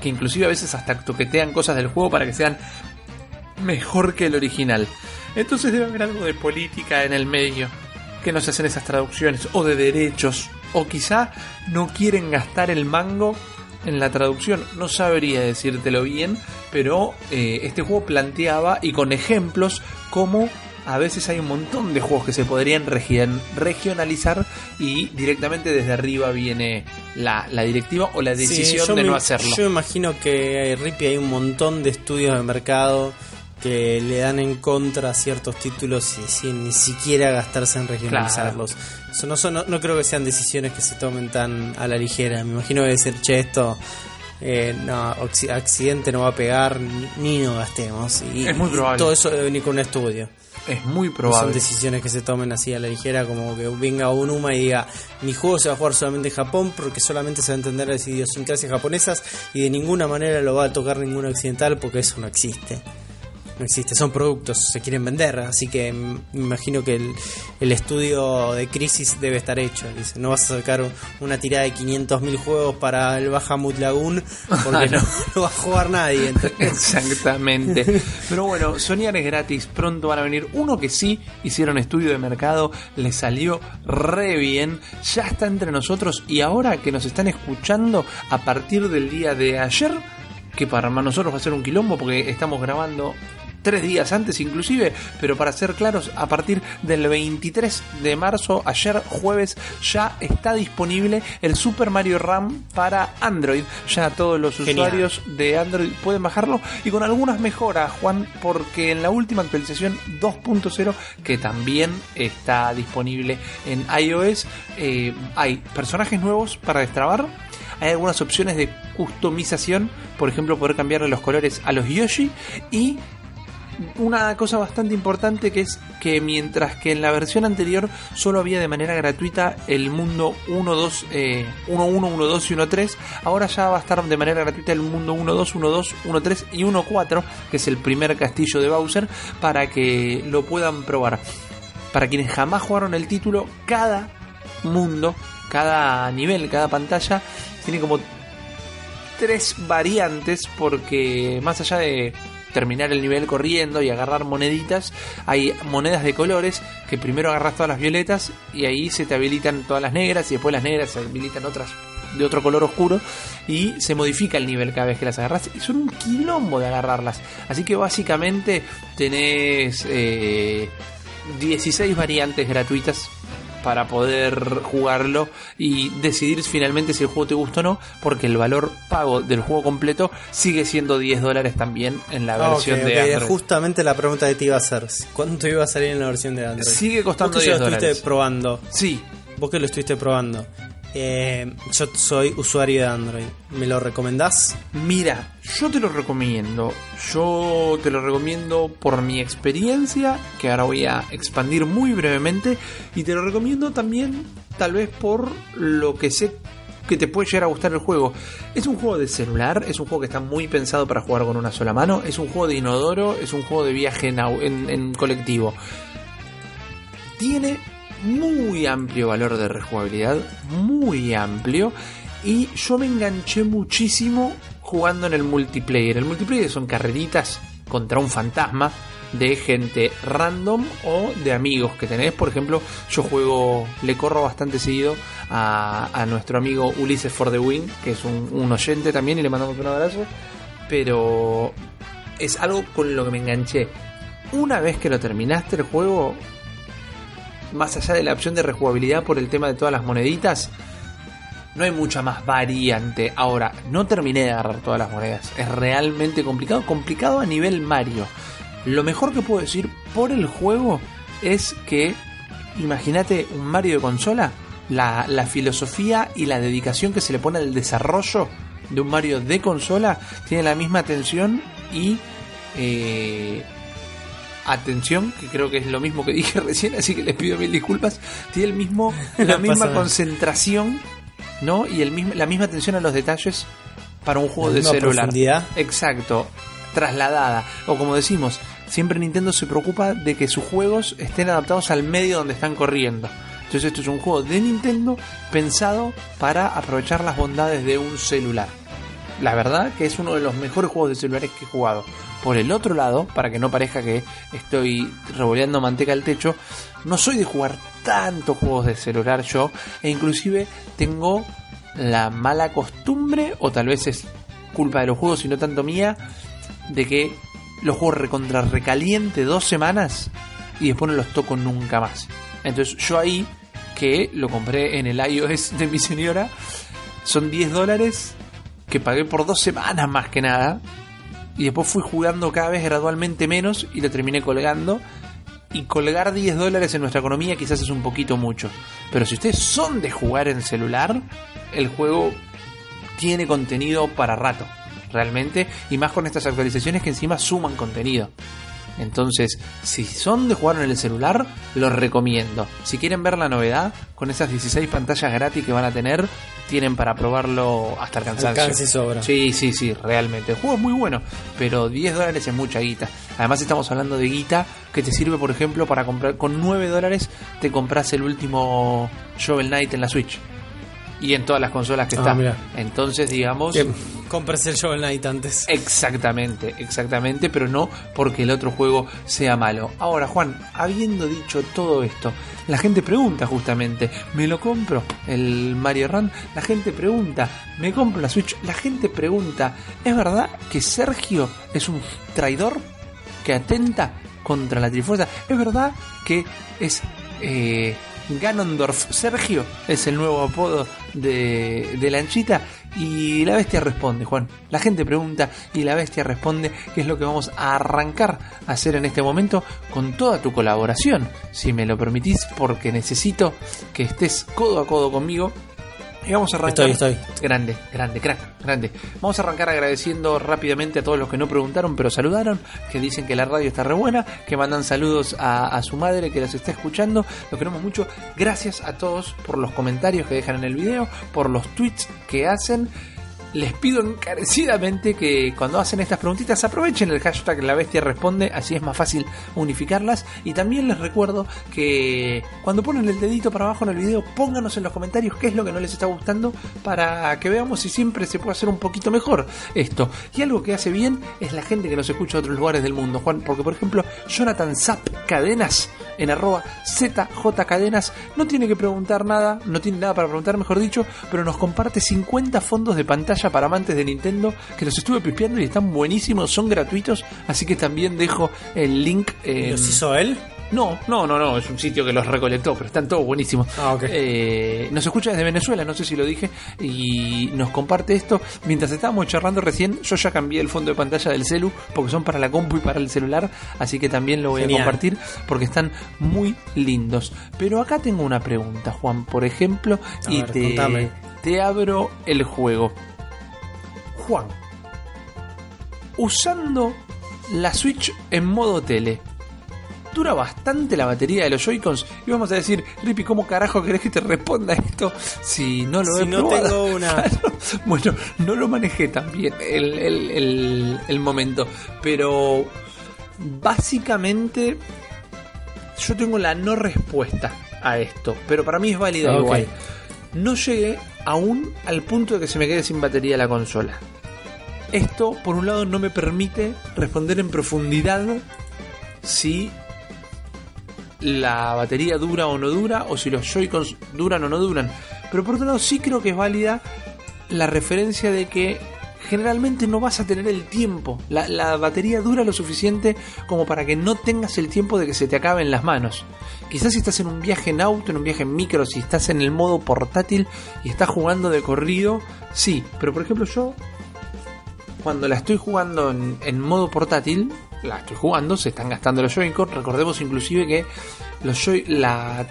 que inclusive a veces hasta toquetean cosas del juego para que sean mejor que el original. Entonces debe haber algo de política en el medio, que no se hacen esas traducciones, o de derechos, o quizá no quieren gastar el mango en la traducción. No sabría decírtelo bien, pero eh, este juego planteaba, y con ejemplos, cómo a veces hay un montón de juegos que se podrían region- regionalizar y directamente desde arriba viene la, la directiva o la decisión de me- no hacerlo. Yo me imagino que Rippy hay un montón de estudios de mercado que le dan en contra a ciertos títulos y sin ni siquiera gastarse en regionalizarlos. Eso no, son, no, no creo que sean decisiones que se tomen tan a la ligera. Me imagino que decir, che, esto eh, no, accidente no va a pegar, ni, ni no gastemos. Y, Es muy y probable. todo eso debe venir con un estudio. Es muy No son probable. decisiones que se tomen así a la ligera, como que venga un UMA y diga, mi juego se va a jugar solamente en Japón porque solamente se va a entender las idiosincrasias japonesas y de ninguna manera lo va a tocar ningún occidental porque eso no existe. No existe, son productos, se quieren vender, así que me imagino que el, el estudio de crisis debe estar hecho. Dice, no vas a sacar un- una tirada de 500.000 juegos para el Bahamut Lagoon porque no, no va a jugar nadie. Exactamente. Pero bueno, soñar es gratis. Pronto van a venir uno que sí hicieron estudio de mercado, le salió re bien, ya está entre nosotros y ahora que nos están escuchando a partir del día de ayer, que para nosotros va a ser un quilombo porque estamos grabando tres días antes inclusive, pero para ser claros, a partir del 23 de marzo, ayer jueves, ya está disponible el Super Mario RAM para Android. Ya todos los Genial. usuarios de Android pueden bajarlo y con algunas mejoras, Juan, porque en la última actualización 2.0, que también está disponible en iOS, eh, hay personajes nuevos para destrabar. Hay algunas opciones de customización, por ejemplo, poder cambiarle los colores a los Yoshi y una cosa bastante importante que es que mientras que en la versión anterior solo había de manera gratuita el mundo 1, 2, eh, 1, 1, 1, 2 y 1, 3, ahora ya va a estar de manera gratuita el mundo 1, 2, 1, 2, 1, 3 y 1, 4, que es el primer castillo de Bowser, para que lo puedan probar. Para quienes jamás jugaron el título, cada mundo, cada nivel, cada pantalla, tiene como tres variantes porque más allá de terminar el nivel corriendo y agarrar moneditas, hay monedas de colores que primero agarras todas las violetas y ahí se te habilitan todas las negras y después las negras se habilitan otras de otro color oscuro y se modifica el nivel cada vez que las agarras. Y son un quilombo de agarrarlas. Así que básicamente tenés eh, 16 variantes gratuitas para poder jugarlo y decidir finalmente si el juego te gusta o no, porque el valor pago del juego completo sigue siendo 10 dólares también en la Ah, versión ok, de Android. Justamente la pregunta que te iba a hacer. ¿Cuánto iba a salir en la versión de Android? Sigue costando Vos que ya 10 lo estuviste probando. Sí, Vos que lo estuviste probando. Eh, yo soy usuario de Android. ¿Me lo recomendás? Mira, yo te lo recomiendo. Yo te lo recomiendo por mi experiencia, que ahora voy a expandir muy brevemente. Y te lo recomiendo también, tal vez por lo que sé que te puede llegar a gustar el juego. Es un juego de celular, es un juego que está muy pensado para jugar con una sola mano, es un juego de inodoro, es un juego de viaje en, en colectivo. Tiene muy amplio valor de rejugabilidad, muy amplio. Y yo me enganché muchísimo jugando en el multiplayer. El multiplayer son carreritas contra un fantasma de gente random o de amigos que tenés. Por ejemplo, yo juego, le corro bastante seguido a, a nuestro amigo Ulises for the Win, que es un, un oyente también y le mandamos un abrazo. Pero es algo con lo que me enganché. Una vez que lo terminaste el juego, más allá de la opción de rejugabilidad por el tema de todas las moneditas, no hay mucha más variante. Ahora, no terminé de agarrar todas las monedas. Es realmente complicado. Complicado a nivel Mario. Lo mejor que puedo decir por el juego es que, imagínate un Mario de consola, la, la filosofía y la dedicación que se le pone al desarrollo de un Mario de consola tiene la misma atención y eh, atención, que creo que es lo mismo que dije recién, así que les pido mil disculpas, tiene el mismo, la No misma concentración, ¿no? Y el mismo, la misma atención a los detalles para un juego La de celular. profundidad. Exacto, trasladada. O como decimos, siempre Nintendo se preocupa de que sus juegos estén adaptados al medio donde están corriendo. Entonces esto es un juego de Nintendo pensado para aprovechar las bondades de un celular. La verdad que es uno de los mejores juegos de celulares que he jugado. Por el otro lado, para que no parezca que estoy revoleando manteca al techo, no soy de jugar tantos juegos de celular yo, e inclusive tengo la mala costumbre, o tal vez es culpa de los juegos y no tanto mía, de que los juegos recontra recaliente dos semanas y después no los toco nunca más. Entonces yo ahí, que lo compré en el iOS de mi señora, son 10 dólares que pagué por dos semanas más que nada. Y después fui jugando cada vez gradualmente menos y lo terminé colgando. Y colgar 10 dólares en nuestra economía quizás es un poquito mucho. Pero si ustedes son de jugar en celular, el juego tiene contenido para rato. Realmente. Y más con estas actualizaciones que encima suman contenido. Entonces, si son de jugar en el celular, los recomiendo. Si quieren ver la novedad, con esas 16 pantallas gratis que van a tener, tienen para probarlo hasta el cansancio. Alcance sobra. Sí, sí, sí, realmente. El juego es muy bueno, pero 10 dólares es mucha guita. Además estamos hablando de guita que te sirve, por ejemplo, para comprar... Con 9 dólares te compras el último Shovel Knight en la Switch. Y en todas las consolas que Ah, está. Entonces, digamos... Que compres el Shovel Knight antes. Exactamente, exactamente, pero no porque el otro juego sea malo. Ahora, Juan, habiendo dicho todo esto, la gente pregunta justamente, ¿me lo compro el Mario Run? La gente pregunta, ¿me compro la Switch? La gente pregunta, ¿es verdad que Sergio es un traidor que atenta contra la Trifuerza? ¿Es verdad que es... Eh, Ganondorf Sergio es el nuevo apodo de, de Lanchita y la bestia responde, Juan. La gente pregunta y la bestia responde, que es lo que vamos a arrancar a hacer en este momento con toda tu colaboración, si me lo permitís, porque necesito que estés codo a codo conmigo. Y vamos a arrancar. Estoy, estoy. Grande, grande, crack, grande. Vamos a arrancar agradeciendo rápidamente a todos los que no preguntaron, pero saludaron, que dicen que la radio está re buena, que mandan saludos a, a su madre que los está escuchando. Lo queremos mucho. Gracias a todos por los comentarios que dejan en el video, por los tweets que hacen. Les pido encarecidamente que cuando hacen estas preguntitas aprovechen el hashtag La Bestia Responde, así es más fácil unificarlas. Y también les recuerdo que cuando ponen el dedito para abajo en el video, pónganos en los comentarios qué es lo que no les está gustando para que veamos si siempre se puede hacer un poquito mejor esto. Y algo que hace bien es la gente que nos escucha de otros lugares del mundo, Juan, porque por ejemplo, Jonathan Zap Cadenas en arroba ZJ Cadenas no tiene que preguntar nada, no tiene nada para preguntar, mejor dicho, pero nos comparte 50 fondos de pantalla para amantes de Nintendo que los estuve pispeando y están buenísimos, son gratuitos, así que también dejo el link. ¿Los hizo él? No, no, no, no, es un sitio que los recolectó, pero están todos buenísimos. Ah, ok. Eh, nos escucha desde Venezuela, no sé si lo dije, y nos comparte esto. Mientras estábamos charlando recién, yo ya cambié el fondo de pantalla del celu, porque son para la compu y para el celular, así que también lo voy Genial. a compartir, porque están muy lindos. Pero acá tengo una pregunta, Juan, por ejemplo, A y ver, te, contame. te abro el juego. Juan, usando la Switch en modo tele, dura bastante la batería de los Joy-Cons. Y vamos a decir, Rippy, ¿cómo carajo querés que te responda esto si no lo Si he no probado? tengo una- Claro. Bueno, no lo manejé tan bien el, el- el- el momento. Pero básicamente yo tengo la no respuesta a esto. Pero para mí es válida Ok. igual. No llegué aún al punto de que se me quede sin batería la consola. Esto, por un lado, no me permite responder en profundidad si la batería dura o no dura, o si los Joy-Cons duran o no duran. Pero por otro lado, sí creo que es válida la referencia de que generalmente no vas a tener el tiempo. La, la batería dura lo suficiente como para que no tengas el tiempo de que se te acaben las manos. Quizás si estás en un viaje en auto, en un viaje en micro, si estás en el modo portátil y estás jugando de corrido, sí. Pero por ejemplo yo, cuando la estoy jugando en, en modo portátil, la estoy jugando, se están gastando los Joy-Con. Recordemos inclusive que los Joy, la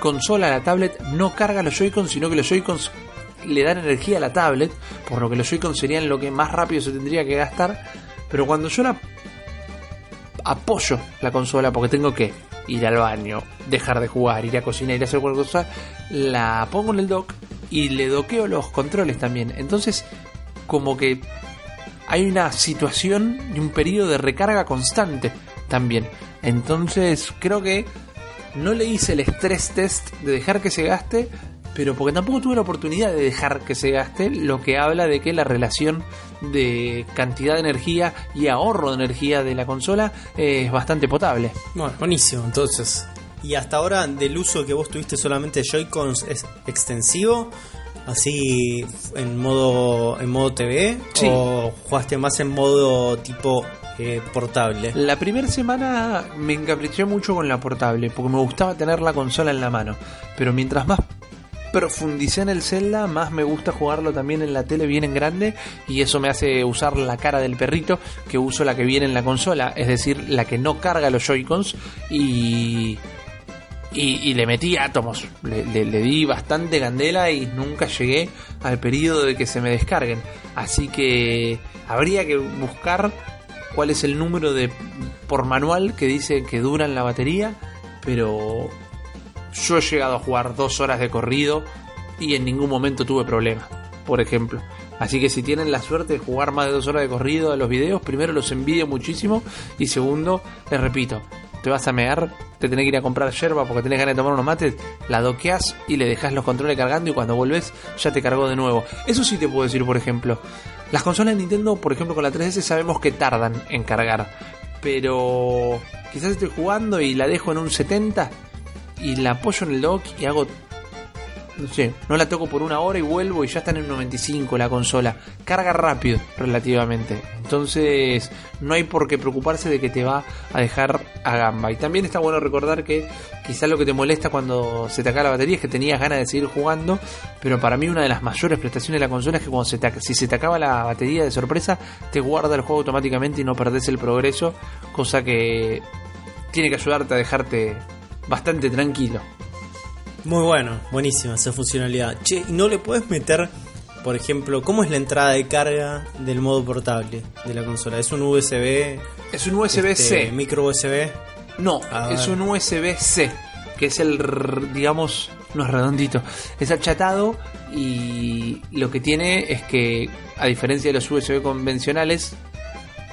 consola, la tablet, no carga los Joy-Cons, sino que los Joy-Cons le dan energía a la tablet, por lo que los Joy-Cons serían lo que más rápido se tendría que gastar. Pero cuando yo la apoyo la consola porque tengo que ir al baño, dejar de jugar, ir a cocinar, ir a hacer cualquier cosa, la pongo en el dock y le doqueo los controles también. Entonces, como que hay una situación y un periodo de recarga constante también. Entonces, creo que no le hice el stress test de dejar que se gaste, pero porque tampoco tuve la oportunidad de dejar que se gaste, lo que habla de que la relación de cantidad de energía y ahorro de energía de la consola es bastante potable. Bueno, buenísimo, entonces. Y hasta ahora, del uso que vos tuviste solamente de Joy-Cons, ¿es extensivo? Así en modo en modo TV Sí. o jugaste más en modo tipo eh, portable. La primera semana me encapriché mucho con la portable, porque me gustaba tener la consola en la mano. Pero mientras más profundicé en el Zelda, más me gusta jugarlo también en la tele bien en grande. Y eso me hace usar la cara del perrito, que uso la que viene en la consola, es decir, la que no carga los Joy-Cons. Y, y, le metí átomos, le, le- di bastante candela y nunca llegué al periodo de que se me descarguen. Así que habría que buscar cuál es el número de por manual que dice que duran la batería, pero yo he llegado a jugar dos horas de corrido y en ningún momento tuve problema, por ejemplo. Así que si tienen la suerte de jugar más de dos horas de corrido a los videos, primero los envidio muchísimo y segundo, les repito, te vas a mear, te tenés que ir a comprar yerba porque tenés ganas de tomar unos mates, la doqueas y le dejas los controles cargando y cuando volvés ya te cargó de nuevo. Eso sí te puedo decir, por ejemplo, las consolas de Nintendo, por ejemplo con la 3DS sabemos que tardan en cargar, pero quizás estoy jugando y la dejo en un 70 y la apoyo en el dock y hago no sé, no la toco por una hora y vuelvo y ya está en el 95 la consola. Carga rápido, relativamente. Entonces, no hay por qué preocuparse de que te va a dejar a gamba. Y también está bueno recordar que quizás lo que te molesta cuando se te acaba la batería es que tenías ganas de seguir jugando. Pero para mí, una de las mayores prestaciones de la consola es que cuando se si se te acaba la batería de sorpresa, te guarda el juego automáticamente y no perdés el progreso. Cosa que tiene que ayudarte a dejarte bastante tranquilo. Muy bueno, buenísima esa funcionalidad. Che, ¿y no le puedes meter, por ejemplo, cómo es la entrada de carga del modo portable de la consola? ¿Es un USB? Es un USB-C. este, micro USB. No, A es ver. un USB-C, que es el, digamos, no es redondito, es achatado y lo que tiene es que, a diferencia de los USB convencionales,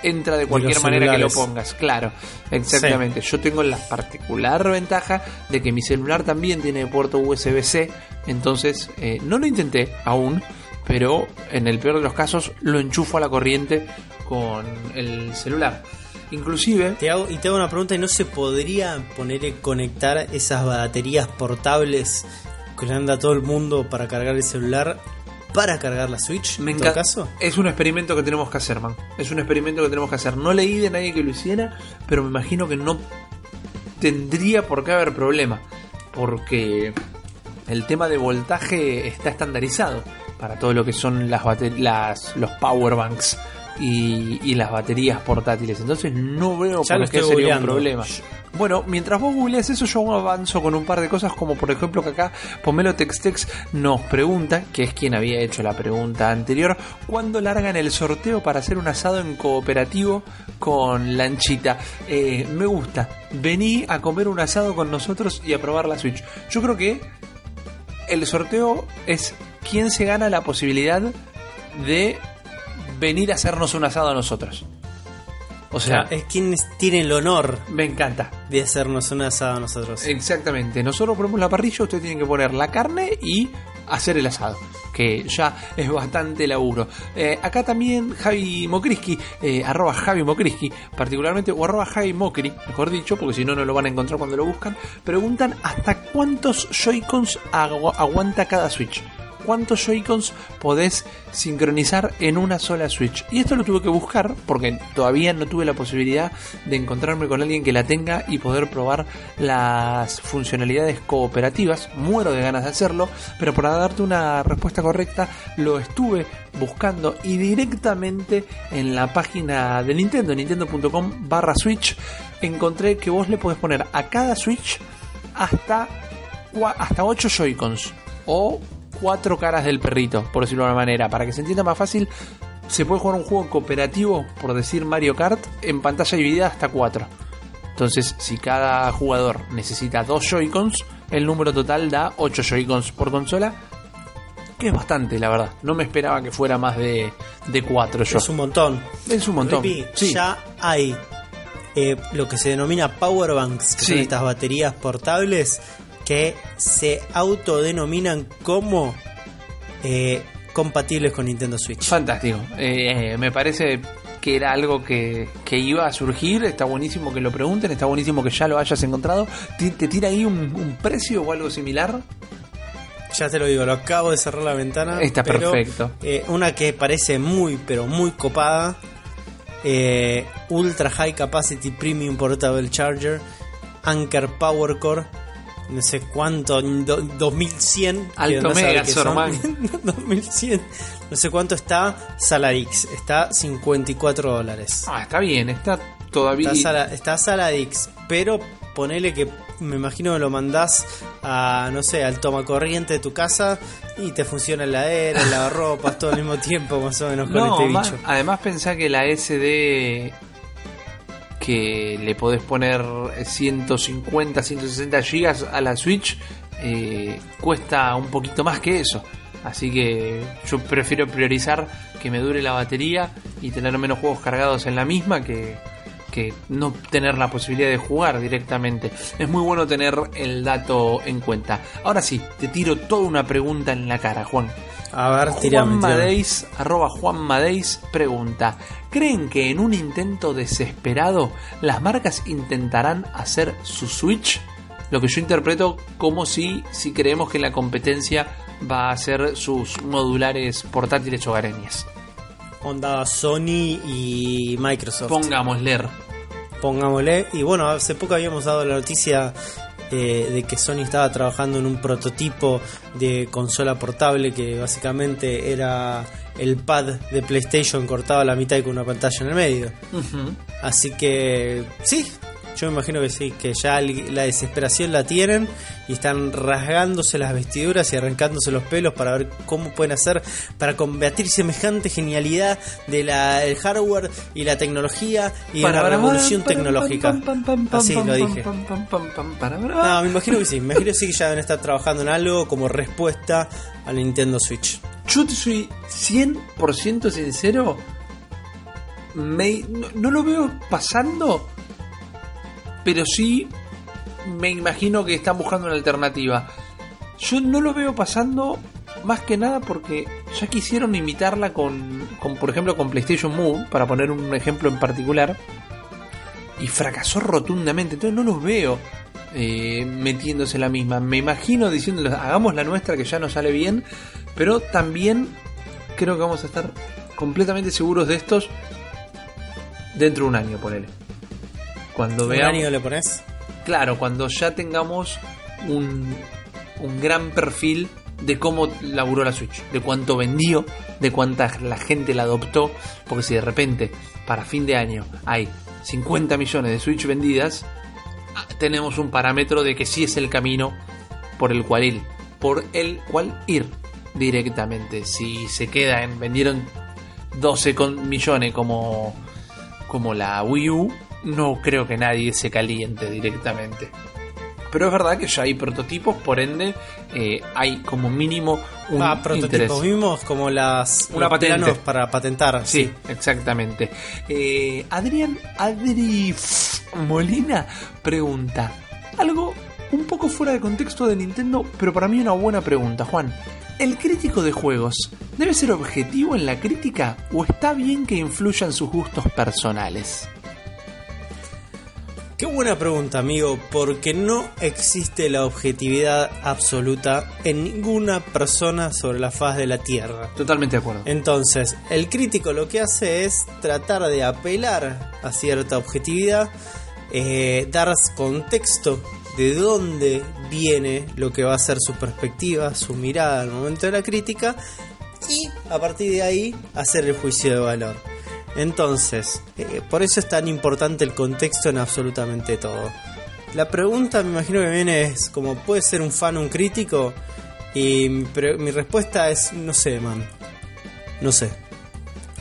entra de cualquier manera que lo pongas, claro, exactamente. Yo tengo la particular ventaja de que mi celular también tiene puerto USB-C, entonces eh, no lo intenté aún, pero en el peor de los casos lo enchufo a la corriente con el celular. Inclusive, Te hago, y te hago una pregunta, ¿y no se podría poner y conectar esas baterías portables que le anda a todo el mundo para cargar el celular para cargar la Switch? Me en todo encanta. caso? Es un experimento que tenemos que hacer, man. Es un experimento que tenemos que hacer. No leí de nadie que lo hiciera, pero me imagino que no tendría por qué haber problema. Porque el tema de voltaje está estandarizado para todo lo que son las, las los power banks y, y las baterías portátiles. Entonces no veo Ya por qué sería un problema. Bueno, mientras vos googleas eso, yo avanzo con un par de cosas, como por ejemplo que acá Pomelo Textex nos pregunta, que es quien había hecho la pregunta anterior, ¿cuándo largan el sorteo para hacer un asado en cooperativo con Lanchita? Eh, me gusta, vení a comer un asado con nosotros y a probar la Switch. Yo creo que el sorteo es quién se gana la posibilidad de venir a hacernos un asado a nosotros. O sea, es quien tiene el honor me encanta. de hacernos un asado a nosotros. Exactamente. Nosotros ponemos la parrilla, ustedes tienen que poner la carne y hacer el asado. Que ya es bastante laburo. Eh, acá también Javi Mokriski, eh, arroba Javi Mokriski, particularmente, o arroba Javi Mokri, mejor dicho, porque si no, no lo van a encontrar cuando lo buscan. Preguntan hasta cuántos Joy-Cons agu- aguanta cada Switch. ¿Cuántos Joy-Cons podés sincronizar en una sola Switch? Y esto lo tuve que buscar porque todavía no tuve la posibilidad de encontrarme con alguien que la tenga y poder probar las funcionalidades cooperativas. Muero de ganas de hacerlo, pero para darte una respuesta correcta lo estuve buscando y directamente en la página de Nintendo, nintendo.com barra Switch, encontré que vos le podés poner a cada Switch hasta hasta 8 Joy-Cons o cuatro caras del perrito, por decirlo de alguna manera. Para que se entienda más fácil, se puede jugar un juego cooperativo, por decir Mario Kart, en pantalla dividida hasta 4. Entonces, si cada jugador necesita dos Joy-Cons, el número total da 8 Joy-Cons por consola. Que es bastante, la verdad. No me esperaba que fuera más de, de 4 yo. Es un montón. Es un montón. Rippy, Sí. Ya hay eh, lo que se denomina power banks, que son estas baterías portables que se autodenominan como eh, compatibles con Nintendo Switch. Fantástico. Eh, me parece que era algo que, que iba a surgir. Está buenísimo que lo pregunten. Está buenísimo que ya lo hayas encontrado. ¿Ti- ¿Te tira ahí un, un precio o algo similar? Ya te lo digo, lo acabo de cerrar la ventana. Está pero, perfecto. eh, una que parece muy, pero muy copada. eh, Ultra High Capacity Premium Portable Charger. Anker Power Core. No sé cuánto, do- 2100. Alto mega. Sorman. 2100. No sé cuánto está Saladix. Está 54 dólares. Ah, está bien. Está todavía. Está, Sala- está Saladix, pero ponele que me imagino que lo mandás a, no sé, al tomacorriente de tu casa y te funciona el heladera, el lavarropas, todo al mismo tiempo, más o menos, con No, este más- bicho. además pensá que la SD que le podés poner 150, 160 gigas a la Switch eh, cuesta un poquito más que eso. Así que yo prefiero priorizar que me dure la batería y tener menos juegos cargados en la misma que, que no tener la posibilidad de jugar directamente. Es muy bueno tener el dato en cuenta. Ahora sí, te tiro toda una pregunta en la cara, Juan. A ver, tirame, Juan. Madeis, arroba Juan Madeis, pregunta: ¿Creen que en un intento desesperado las marcas intentarán hacer su Switch? Lo que yo interpreto como si, si creemos que la competencia va a hacer sus modulares portátiles hogareños. Onda Sony y Microsoft. Pongamos leer. Pongámosle. Y bueno, hace poco habíamos dado la noticia eh, de que Sony estaba trabajando en un prototipo de consola portable que básicamente era el pad de PlayStation cortado a la mitad y con una pantalla en el medio. Así que sí, yo me imagino que sí, que ya la desesperación la tienen y están rasgándose las vestiduras y arrancándose los pelos para ver cómo pueden hacer para combatir semejante genialidad de la, el hardware y la tecnología y de la revolución tecnológica. Así lo dije. No, me imagino que sí, me imagino que sí que ya deben estar trabajando en algo como respuesta al Nintendo Switch. Yo te soy 100% sincero. Me- no, no lo veo pasando. Pero sí me imagino que están buscando una alternativa. Yo no lo veo pasando más que nada porque ya quisieron imitarla con, con por ejemplo, con PlayStation Move, para poner un ejemplo en particular. Y fracasó rotundamente. Entonces no los veo eh, metiéndose la misma. Me imagino diciéndoles, hagamos la nuestra que ya nos sale bien. Pero también creo que vamos a estar completamente seguros de estos dentro de un año, ponele. Cuando ¿Un veamos. año le pones? Claro, cuando ya tengamos un, un gran perfil de cómo laburó la Switch, de cuánto vendió, de cuánta la gente la adoptó, porque si de repente para fin de año hay 50 millones de Switch vendidas, ah, tenemos un parámetro de que sí es el camino por el cual ir, por el cual ir directamente. Si se queda en vendieron 12 con- millones como como la Wii U, no creo que nadie se caliente directamente. Pero es verdad que ya hay prototipos, por ende eh, hay como mínimo un Ah, prototipos mismos como las Una patente. para patentar. Sí, exactamente. Eh, Adrián Adri Molina pregunta algo un poco fuera de contexto de Nintendo, pero para mí una buena pregunta, Juan. ¿El crítico de juegos debe ser objetivo en la crítica o está bien que influyan sus gustos personales? Qué buena pregunta, amigo, porque no existe la objetividad absoluta en ninguna persona sobre la faz de la Tierra. Totalmente de acuerdo. Entonces, el crítico lo que hace es tratar de apelar a cierta objetividad, eh, dar contexto de dónde viene lo que va a ser su perspectiva, su mirada al momento de la crítica y a partir de ahí hacer el juicio de valor. Entonces, eh, por eso es tan importante el contexto en absolutamente todo. La pregunta me imagino que viene es como, ¿puede ser un fan un crítico? Y mi, respuesta es, no sé, man. No sé.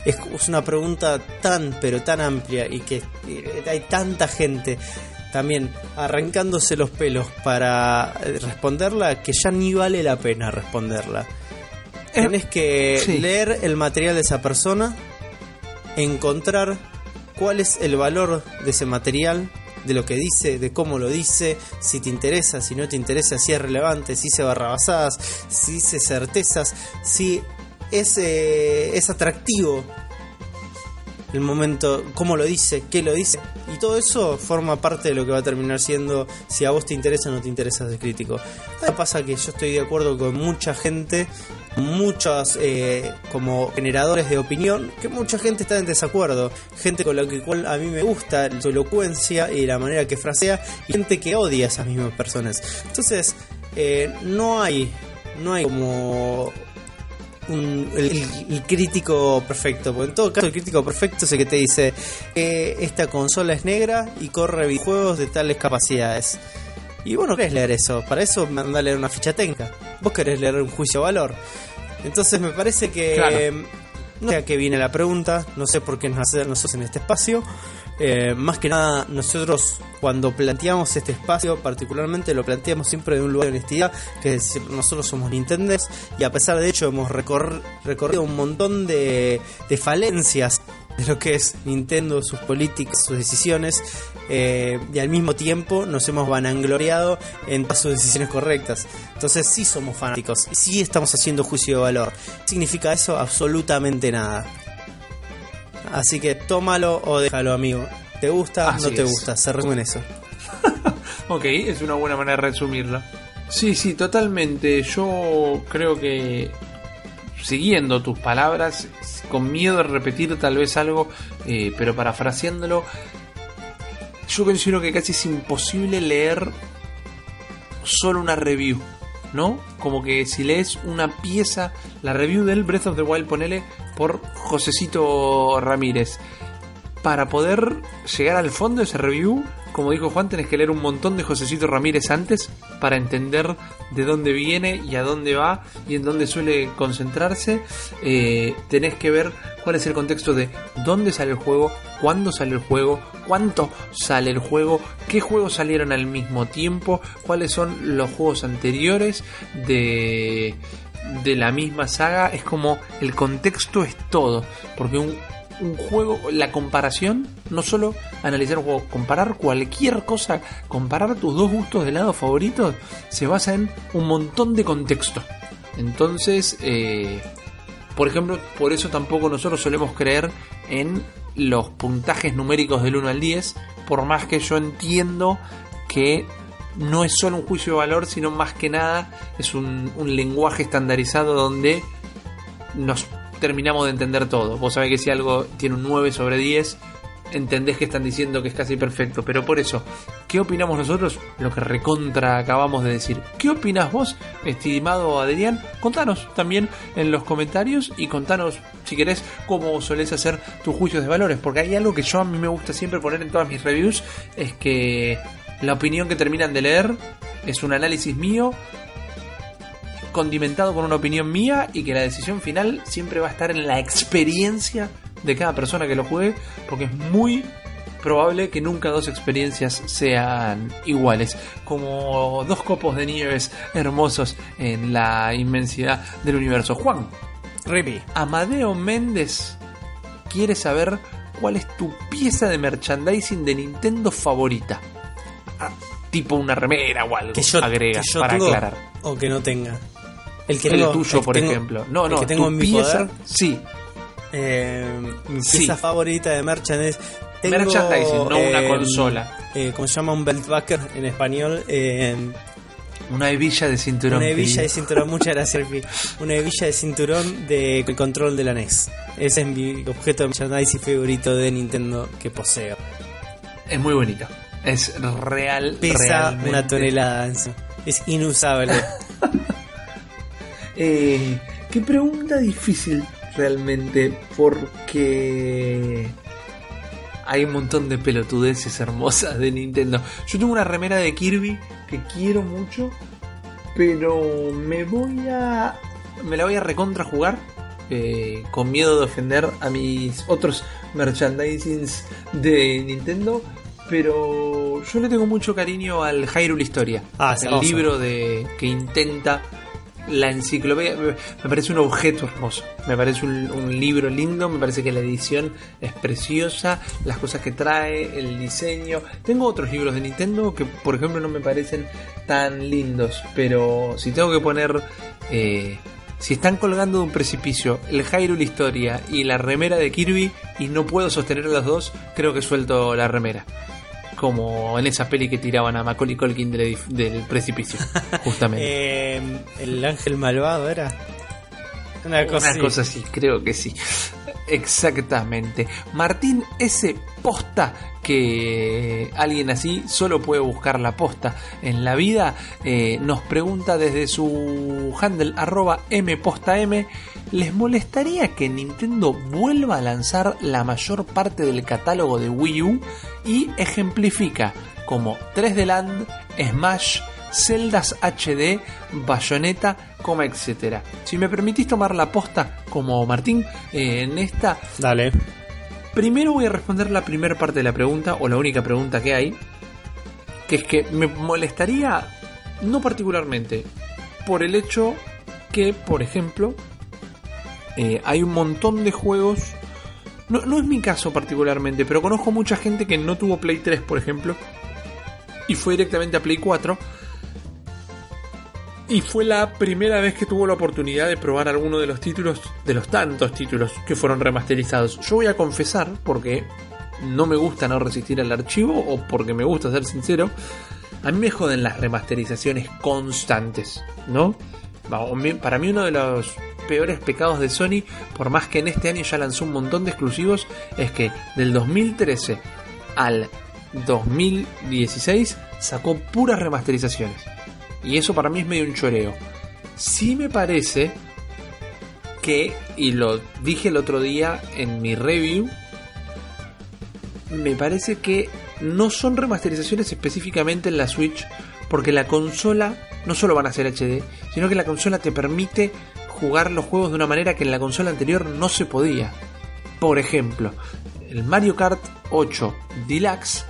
Es, es una pregunta tan, pero tan amplia y que eh, hay tanta gente también arrancándose los pelos para eh, responderla que ya ni vale la pena responderla. Eh, Tenés que sí. leer el material de esa persona, encontrar cuál es el valor de ese material, de lo que dice, de cómo lo dice, si te interesa, si no te interesa, si es relevante, si dice barrabasadas, si dice certezas, si es, eh, es atractivo el momento, cómo lo dice, qué lo dice. Y todo eso forma parte de lo que va a terminar siendo si a vos te interesa o no te interesa ser crítico. Ahora pasa que yo estoy de acuerdo con mucha gente, muchos eh, como generadores de opinión, que mucha gente está en desacuerdo. Gente con la que cual a mí me gusta su elocuencia y la manera que frasea, y gente que odia a esas mismas personas. Entonces, eh, no hay, no hay como un- el, crítico perfecto. Porque en todo caso, el crítico perfecto es el que te dice: eh, Esta consola es negra y corre videojuegos de tales capacidades. Y vos no querés leer eso. Para eso mandá a leer una ficha técnica. Vos querés leer un juicio de valor. Entonces, me parece que. Claro. No qué viene la pregunta. No sé por qué nos hacer nosotros en este espacio. Eh, más que nada, nosotros cuando planteamos este espacio, particularmente lo planteamos siempre de un lugar de honestidad, que es decir, nosotros somos Nintenders y a pesar de hecho hemos recor- recorrido un montón de, de falencias de lo que es Nintendo, sus políticas, sus decisiones, eh, y al mismo tiempo nos hemos vanagloriado en todas sus decisiones correctas. Entonces sí somos fanáticos, sí estamos haciendo juicio de valor. ¿Significa eso? Absolutamente nada. Así que tómalo o déjalo, amigo. ¿Te gusta? Así no te es. gusta. Se resume en eso. Ok, es una buena manera de resumirlo. Sí, sí, totalmente. Yo creo que siguiendo tus palabras, con miedo de repetir tal vez algo, eh, pero parafraseándolo, yo considero que casi es imposible leer solo una review, ¿no? Como que si lees una pieza, la review del Breath of the Wild, ponele por Josecito Ramírez. Para poder llegar al fondo de esa review, como dijo Juan, tenés que leer un montón de Josecito Ramírez antes para entender de dónde viene y a dónde va y en dónde suele concentrarse. Eh, tenés que ver cuál es el contexto de dónde sale el juego, cuándo sale el juego, cuánto sale el juego, qué juegos salieron al mismo tiempo, cuáles son los juegos anteriores de, de la misma saga. Es como el contexto es todo, porque un, un juego, la comparación, no solo analizar un juego, comparar cualquier cosa, comparar tus dos gustos de lado favoritos, se basa en un montón de contexto. Entonces, eh, por ejemplo, por eso tampoco nosotros solemos creer en los puntajes numéricos del 1 al 10, por más que yo entiendo que no es solo un juicio de valor, sino más que nada es un, un lenguaje estandarizado donde nos terminamos de entender todo. Vos sabés que si algo tiene un 9 sobre 10, entendés que están diciendo que es casi perfecto. Pero por eso, ¿qué opinamos nosotros? Lo que recontra acabamos de decir. ¿Qué opinas vos, estimado Adrián? Contanos también en los comentarios y contanos, si querés, cómo solés hacer tus juicios de valores. Porque hay algo que yo a mí me gusta siempre poner en todas mis reviews, es que la opinión que terminan de leer es un análisis mío condimentado con una opinión mía y que la decisión final siempre va a estar en la experiencia de cada persona que lo juegue, porque es muy probable que nunca dos experiencias sean iguales, como dos copos de nieves hermosos en la inmensidad del universo. Juan, Rippy. Amadeo Méndez quiere saber cuál es tu pieza de merchandising de Nintendo favorita. Ah, tipo una remera o algo, Que yo, agrega, que yo para tengo aclarar. o que no tenga. El que el tengo- tuyo, por tengo- ejemplo. No, el no, que tengo en mi pieza, poder. sí. Eh, mi Sí. pieza favorita de merchandising. Tengo, Merchandising, no una eh, consola. Eh, como se llama un belt bucker en español. eh, Una hebilla de cinturón. una hebilla de cinturón. Muchas gracias. Una hebilla de cinturón de control de la NES. Ese es mi objeto de merchandising favorito de Nintendo que poseo. Es muy bonito. Es real. Pesa realmente. una tonelada. Es inusable. Eh, qué pregunta difícil realmente, porque hay un montón de pelotudeces hermosas de Nintendo. Yo tengo una remera de Kirby que quiero mucho, pero me voy a. Me la voy a recontra jugar. eh, con miedo de ofender a mis otros merchandisings de Nintendo. Pero yo le tengo mucho cariño al Hyrule Historia. Ah, el hermoso. libro de que intenta la enciclopedia. Me parece un objeto hermoso. Me parece un, un libro lindo. Me parece que la edición es preciosa. Las cosas que trae, el diseño. Tengo otros libros de Nintendo que, por ejemplo, no me parecen tan lindos. Pero si tengo que poner. eh, si están colgando de un precipicio el Hyrule Historia y la remera de Kirby y no puedo sostener los dos, creo que suelto la remera. Como en esa peli que tiraban a Macaulay Culkin del, del precipicio, justamente. Eh, el ángel malvado era. Una cosa, Una así. cosa así, creo que sí. Exactamente. Martín S. Posta, que alguien así solo puede buscar la posta en la vida, eh, nos pregunta desde su handle arroba mpostam, ¿les molestaría que Nintendo vuelva a lanzar la mayor parte del catálogo de Wii U y ejemplifica como 3D Land, Smash, Celdas HD, Bayonetta, coma etcétera. Si me permitís tomar la posta como Martín, eh, en esta Dale. Primero voy a responder la primera parte de la pregunta, o la única pregunta que hay, que es que me molestaría, no particularmente, por el hecho que, por ejemplo, eh, hay un montón de juegos, no, no es mi caso particularmente, pero conozco mucha gente que no tuvo Play 3, por ejemplo, y fue directamente a Play 4. Y fue la primera vez que tuvo la oportunidad de probar alguno de los títulos, de los tantos títulos que fueron remasterizados. Yo voy a confesar, porque no me gusta no resistir al archivo, o porque me gusta ser sincero, a mí me joden las remasterizaciones constantes, ¿no? Para mí uno de los peores pecados de Sony, por más que en este año ya lanzó un montón de exclusivos, es que del 2013 al 2016 sacó puras remasterizaciones. Y eso para mí es medio un choreo. Sí me parece que, y lo dije el otro día en mi review, me parece que no son remasterizaciones específicamente en la Switch, porque la consola no solo van a ser HD, sino que la consola te permite jugar los juegos de una manera que en la consola anterior no se podía. Por ejemplo, el Mario Kart 8 Deluxe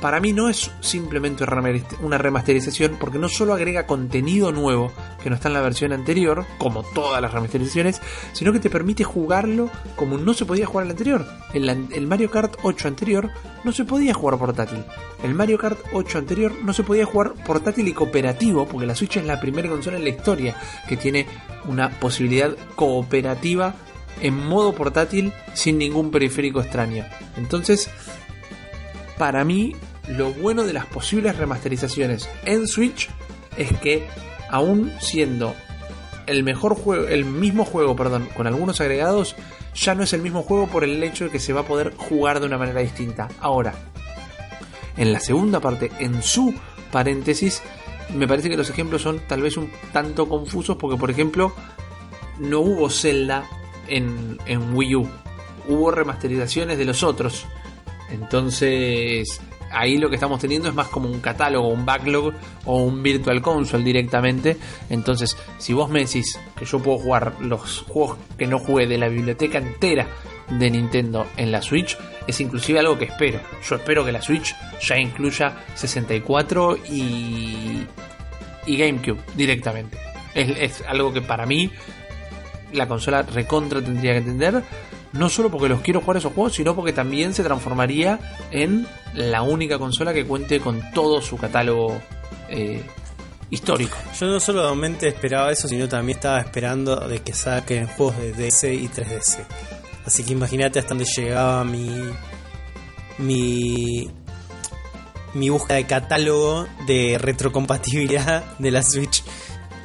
para mí no es simplemente una remasterización porque no solo agrega contenido nuevo que no está en la versión anterior, como todas las remasterizaciones, sino que te permite jugarlo como no se podía jugar el anterior. En la- el Mario Kart 8 anterior no se podía jugar portátil. El Mario Kart 8 anterior no se podía jugar portátil y cooperativo porque la Switch es la primera consola en la historia que tiene una posibilidad cooperativa en modo portátil sin ningún periférico extraño. Entonces, para mí, lo bueno de las posibles remasterizaciones en Switch es que, aún siendo el mejor juego, el mismo juego, perdón, con algunos agregados, ya no es el mismo juego por el hecho de que se va a poder jugar de una manera distinta. Ahora, en la segunda parte, en su paréntesis, me parece que los ejemplos son tal vez un tanto confusos porque, por ejemplo, no hubo Zelda en, en Wii U. Hubo remasterizaciones de los otros. Entonces, ahí lo que estamos teniendo es más como un catálogo, un backlog o un virtual console directamente. Entonces, si vos me decís que yo puedo jugar los juegos que no jugué de la biblioteca entera de Nintendo en la Switch, es inclusive algo que espero. Yo espero que la Switch ya incluya 64 y, y GameCube directamente. Es, algo que para mí la consola recontra tendría que entender. No solo porque los quiero jugar esos juegos, sino porque también se transformaría en la única consola que cuente con todo su catálogo eh, histórico. Yo no solamente esperaba eso, sino también estaba esperando de que saquen juegos de DS y 3DS. Así que imagínate hasta dónde llegaba mi. mi. mi búsqueda de catálogo de retrocompatibilidad de la Switch.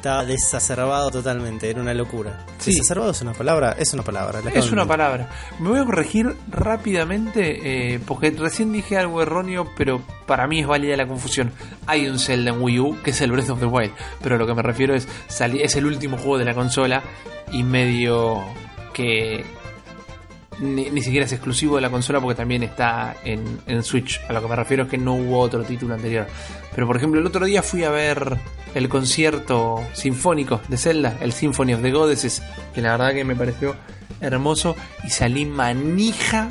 Estaba desacerbado totalmente, era una locura. Sí. ¿Desacerbado es una palabra? Es una palabra. la Es una palabra. Me voy a corregir rápidamente eh, porque recién dije algo erróneo, pero para mí es válida la confusión. Hay un Zelda en Wii U que es el Breath of the Wild, pero lo que me refiero es es el último juego de la consola y medio que ni, ni siquiera es exclusivo de la consola porque también está en, en Switch. A lo que me refiero es que no hubo otro título anterior. Pero por ejemplo, el otro día fui a ver el concierto sinfónico de Zelda, el Symphony of the Goddesses, que la verdad que me pareció hermoso y salí manija,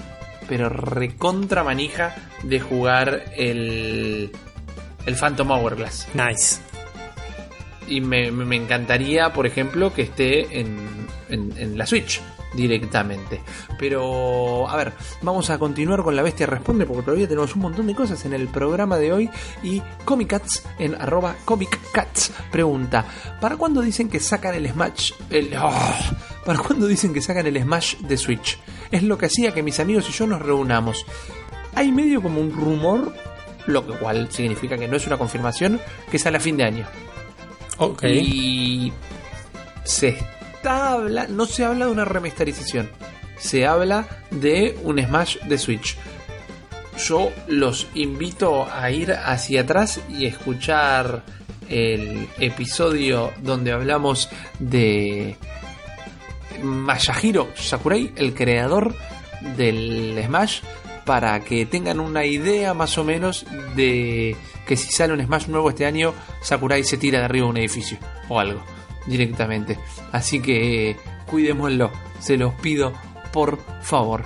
pero recontra manija de jugar el, el Phantom Hourglass. Nice. Y me, encantaría, por ejemplo, que esté en, en- en la Switch directamente. Pero, a ver, vamos a continuar con La Bestia Responde porque todavía tenemos un montón de cosas en el programa de hoy. Y Comic Cats en arroba Comic Cats pregunta, ¿para cuándo dicen que sacan el Smash? El, ¡Ah! ¿Para cuándo dicen que sacan el Smash de Switch? Es lo que hacía que mis amigos y yo nos reunamos. Hay medio como un rumor, lo que cual significa que no es una confirmación, que sale a fin de año. Ok. Y se no se habla de una remasterización, se habla de un Smash de Switch. Yo los invito a ir hacia atrás y escuchar el episodio donde hablamos de Masahiro Sakurai, el creador del Smash, para que tengan una idea más o menos de que si sale un Smash nuevo este año, Sakurai se tira de arriba de un edificio o algo directamente. Así que cuidémoslo, se los pido por favor.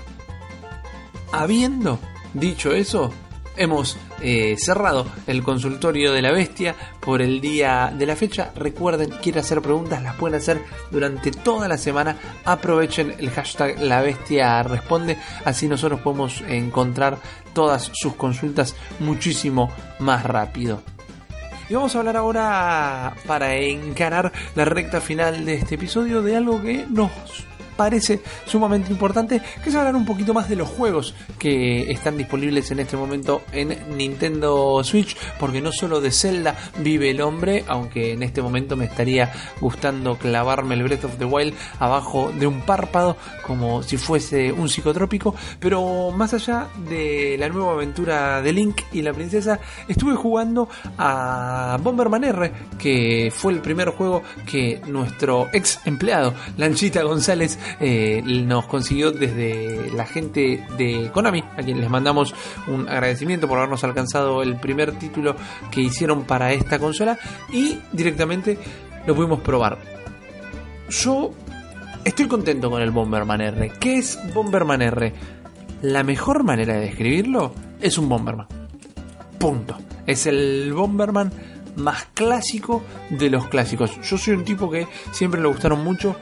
Habiendo dicho eso, hemos eh, cerrado el consultorio de la bestia por el día de la fecha. Recuerden, quieren hacer preguntas, las pueden hacer durante toda la semana. Aprovechen el hashtag la bestia responde, así nosotros podemos encontrar todas sus consultas muchísimo más rápido. Y vamos a hablar ahora, para encarar la recta final de este episodio, de algo que nos parece sumamente importante, que es hablar un poquito más de los juegos que están disponibles en este momento en Nintendo Switch, porque no solo de Zelda vive el hombre, aunque en este momento me estaría gustando clavarme el Breath of the Wild abajo de un párpado, como si fuese un psicotrópico, pero más allá de la nueva aventura de Link y la princesa, estuve jugando a Bomberman R, que fue el primer juego que nuestro ex empleado, Lanchita González, eh, nos consiguió desde la gente de Konami, a quien les mandamos un agradecimiento por habernos alcanzado el primer título que hicieron para esta consola y directamente lo pudimos probar. Yo estoy contento con el Bomberman R. ¿Qué es Bomberman R? La mejor manera de describirlo es un Bomberman. Punto. Es el Bomberman más clásico de los clásicos. Yo soy un tipo que siempre le gustaron mucho.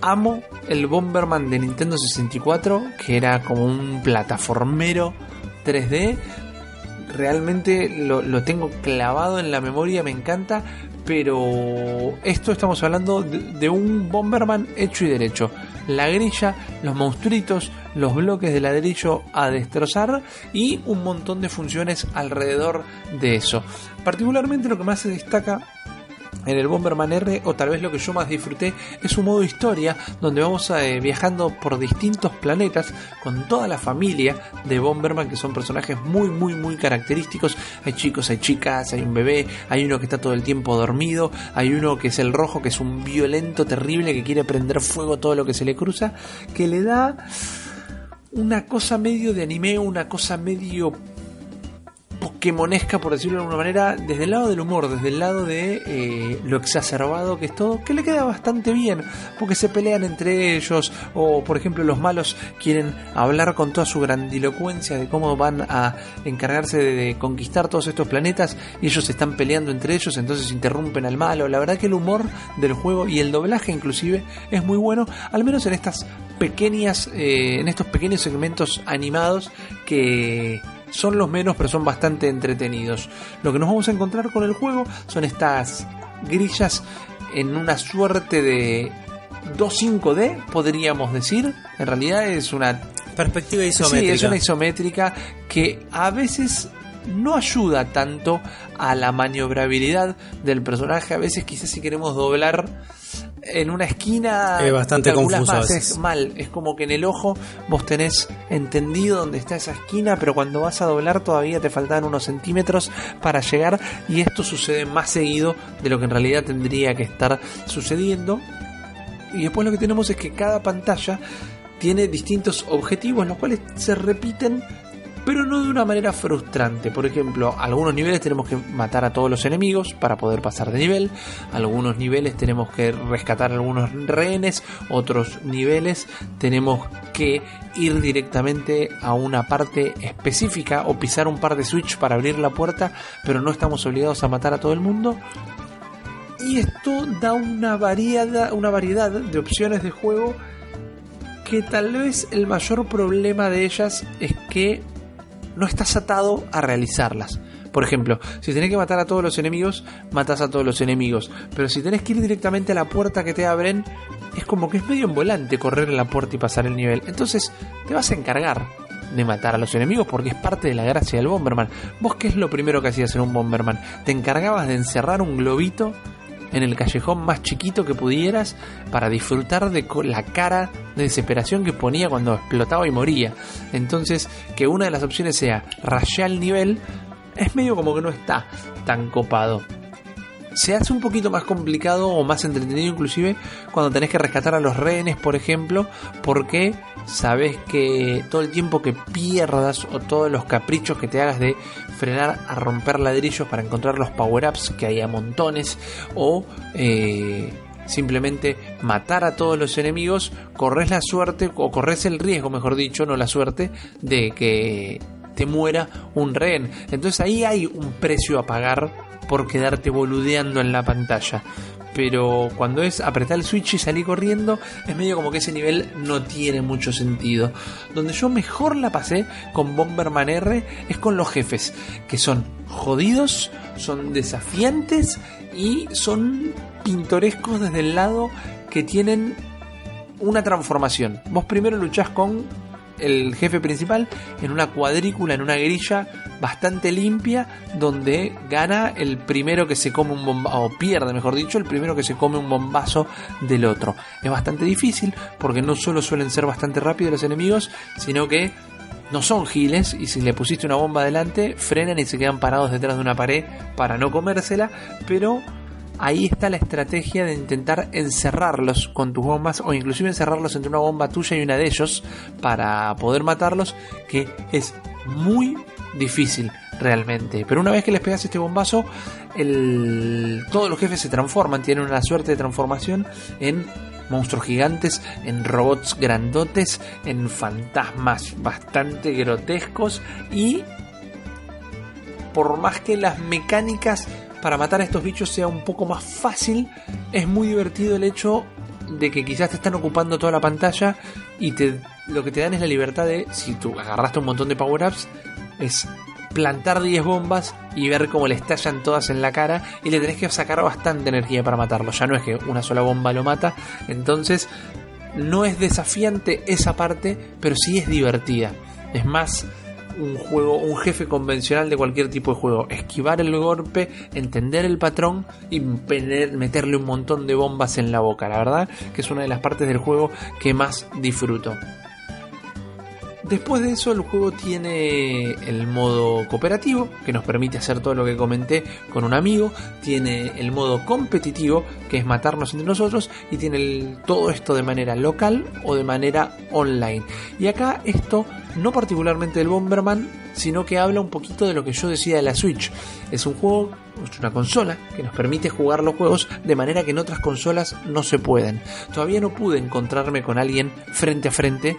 Amo el Bomberman de Nintendo 64, que era como un plataformero 3D. Realmente lo, tengo clavado en la memoria, me encanta. Pero esto estamos hablando de, de un Bomberman hecho y derecho. La grilla, los monstruitos, los bloques de ladrillo a destrozar y un montón de funciones alrededor de eso. Particularmente lo que más se destaca en el Bomberman R, o tal vez lo que yo más disfruté, es un modo historia donde vamos eh, viajando por distintos planetas con toda la familia de Bomberman, que son personajes muy, muy, muy característicos. Hay chicos, hay chicas, hay un bebé, hay uno que está todo el tiempo dormido, hay uno que es el rojo, que es un violento terrible que quiere prender fuego todo lo que se le cruza, que le da una cosa medio de anime, una cosa medio pokémonesca, por decirlo de alguna manera, desde el lado del humor, desde el lado de eh, lo exacerbado que es todo, que le queda bastante bien, porque se pelean entre ellos, o por ejemplo los malos quieren hablar con toda su grandilocuencia de cómo van a encargarse de, conquistar todos estos planetas, y ellos están peleando entre ellos, entonces interrumpen al malo. La verdad que el humor del juego y el doblaje inclusive es muy bueno, al menos en estas pequeñas, eh, en estos pequeños segmentos animados que son los menos, pero son bastante entretenidos. Lo que nos vamos a encontrar con el juego son estas grillas en una suerte de 2.5D, podríamos decir. En realidad es una Perspectiva Sí, isométrica. es una isométrica que a veces no ayuda tanto a la maniobrabilidad del personaje. A veces quizás si queremos doblar en una esquina Es bastante confuso más, es mal. Es como que en el ojo vos tenés entendido dónde está esa esquina, pero cuando vas a doblar todavía te faltan unos centímetros para llegar y esto sucede más seguido de lo que en realidad tendría que estar sucediendo. Y después lo que tenemos es que cada pantalla tiene distintos objetivos, los cuales se repiten, pero no de una manera frustrante. Por ejemplo, algunos niveles tenemos que matar a todos los enemigos para poder pasar de nivel, algunos niveles tenemos que rescatar algunos rehenes, otros niveles tenemos que ir directamente a una parte específica o pisar un par de switch para abrir la puerta, pero no estamos obligados a matar a todo el mundo. Y esto da una variedad, una variedad de opciones de juego que tal vez el mayor problema de ellas es que no estás atado a realizarlas. Por ejemplo, si tenés que matar a todos los enemigos, matas a todos los enemigos. Pero si tenés que ir directamente a la puerta que te abren, es como que es medio en volante correr en la puerta y pasar el nivel. Entonces, te vas a encargar de matar a los enemigos porque es parte de la gracia del Bomberman. ¿Vos qué es lo primero que hacías en un Bomberman? Te encargabas de encerrar un globito en el callejón más chiquito que pudieras para disfrutar de la cara de desesperación que ponía cuando explotaba y moría. Entonces, que una de las opciones sea rayar el nivel, es medio como que no está tan copado. Se hace un poquito más complicado o más entretenido inclusive cuando tenés que rescatar a los rehenes, por ejemplo, porque sabes que todo el tiempo que pierdas o todos los caprichos que te hagas de frenar a romper ladrillos para encontrar los power-ups que hay a montones o eh, simplemente matar a todos los enemigos, corres la suerte o corres el riesgo, mejor dicho, no la suerte, de que te muera un rehén. Entonces ahí hay un precio a pagar por quedarte boludeando en la pantalla. Pero cuando es apretar el switch y salir corriendo, es medio como que ese nivel no tiene mucho sentido. Donde yo mejor la pasé con Bomberman R es con los jefes, que son jodidos, son desafiantes y son pintorescos desde el lado que tienen una transformación. Vos primero luchás con el jefe principal en una cuadrícula, en una grilla bastante limpia, donde gana el primero que se come un bombazo, o pierde, mejor dicho, el primero que se come un bombazo del otro. Es bastante difícil porque no solo suelen ser bastante rápidos los enemigos, sino que no son giles y si le pusiste una bomba adelante, frenan y se quedan parados detrás de una pared para no comérsela, pero ahí está la estrategia de intentar encerrarlos con tus bombas o inclusive encerrarlos entre una bomba tuya y una de ellos para poder matarlos, que es muy difícil realmente. Pero una vez que les pegas este bombazo, todos los jefes se transforman, tienen una suerte de transformación en monstruos gigantes, en robots grandotes, en fantasmas bastante grotescos y por más que las mecánicas para matar a estos bichos sea un poco más fácil, es muy divertido el hecho de que quizás te están ocupando toda la pantalla y te, lo que te dan es la libertad de, si tú agarraste un montón de power-ups, es plantar 10 bombas y ver cómo le estallan todas en la cara y le tenés que sacar bastante energía para matarlo. Ya no es que una sola bomba lo mata, entonces no es desafiante esa parte, pero sí es divertida. Es más un juego, un jefe convencional de cualquier tipo de juego. Esquivar el golpe, entender el patrón y meterle un montón de bombas en la boca. La verdad que es una de las partes del juego que más disfruto. Después de eso el juego tiene el modo cooperativo, que nos permite hacer todo lo que comenté con un amigo, tiene el modo competitivo, que es matarnos entre nosotros, y tiene todo esto de manera local o de manera online. Y acá esto no particularmente del Bomberman, sino que habla un poquito de lo que yo decía de la Switch. Es un juego, es una consola que nos permite jugar los juegos de manera que en otras consolas no se pueden. Todavía no pude encontrarme con alguien frente a frente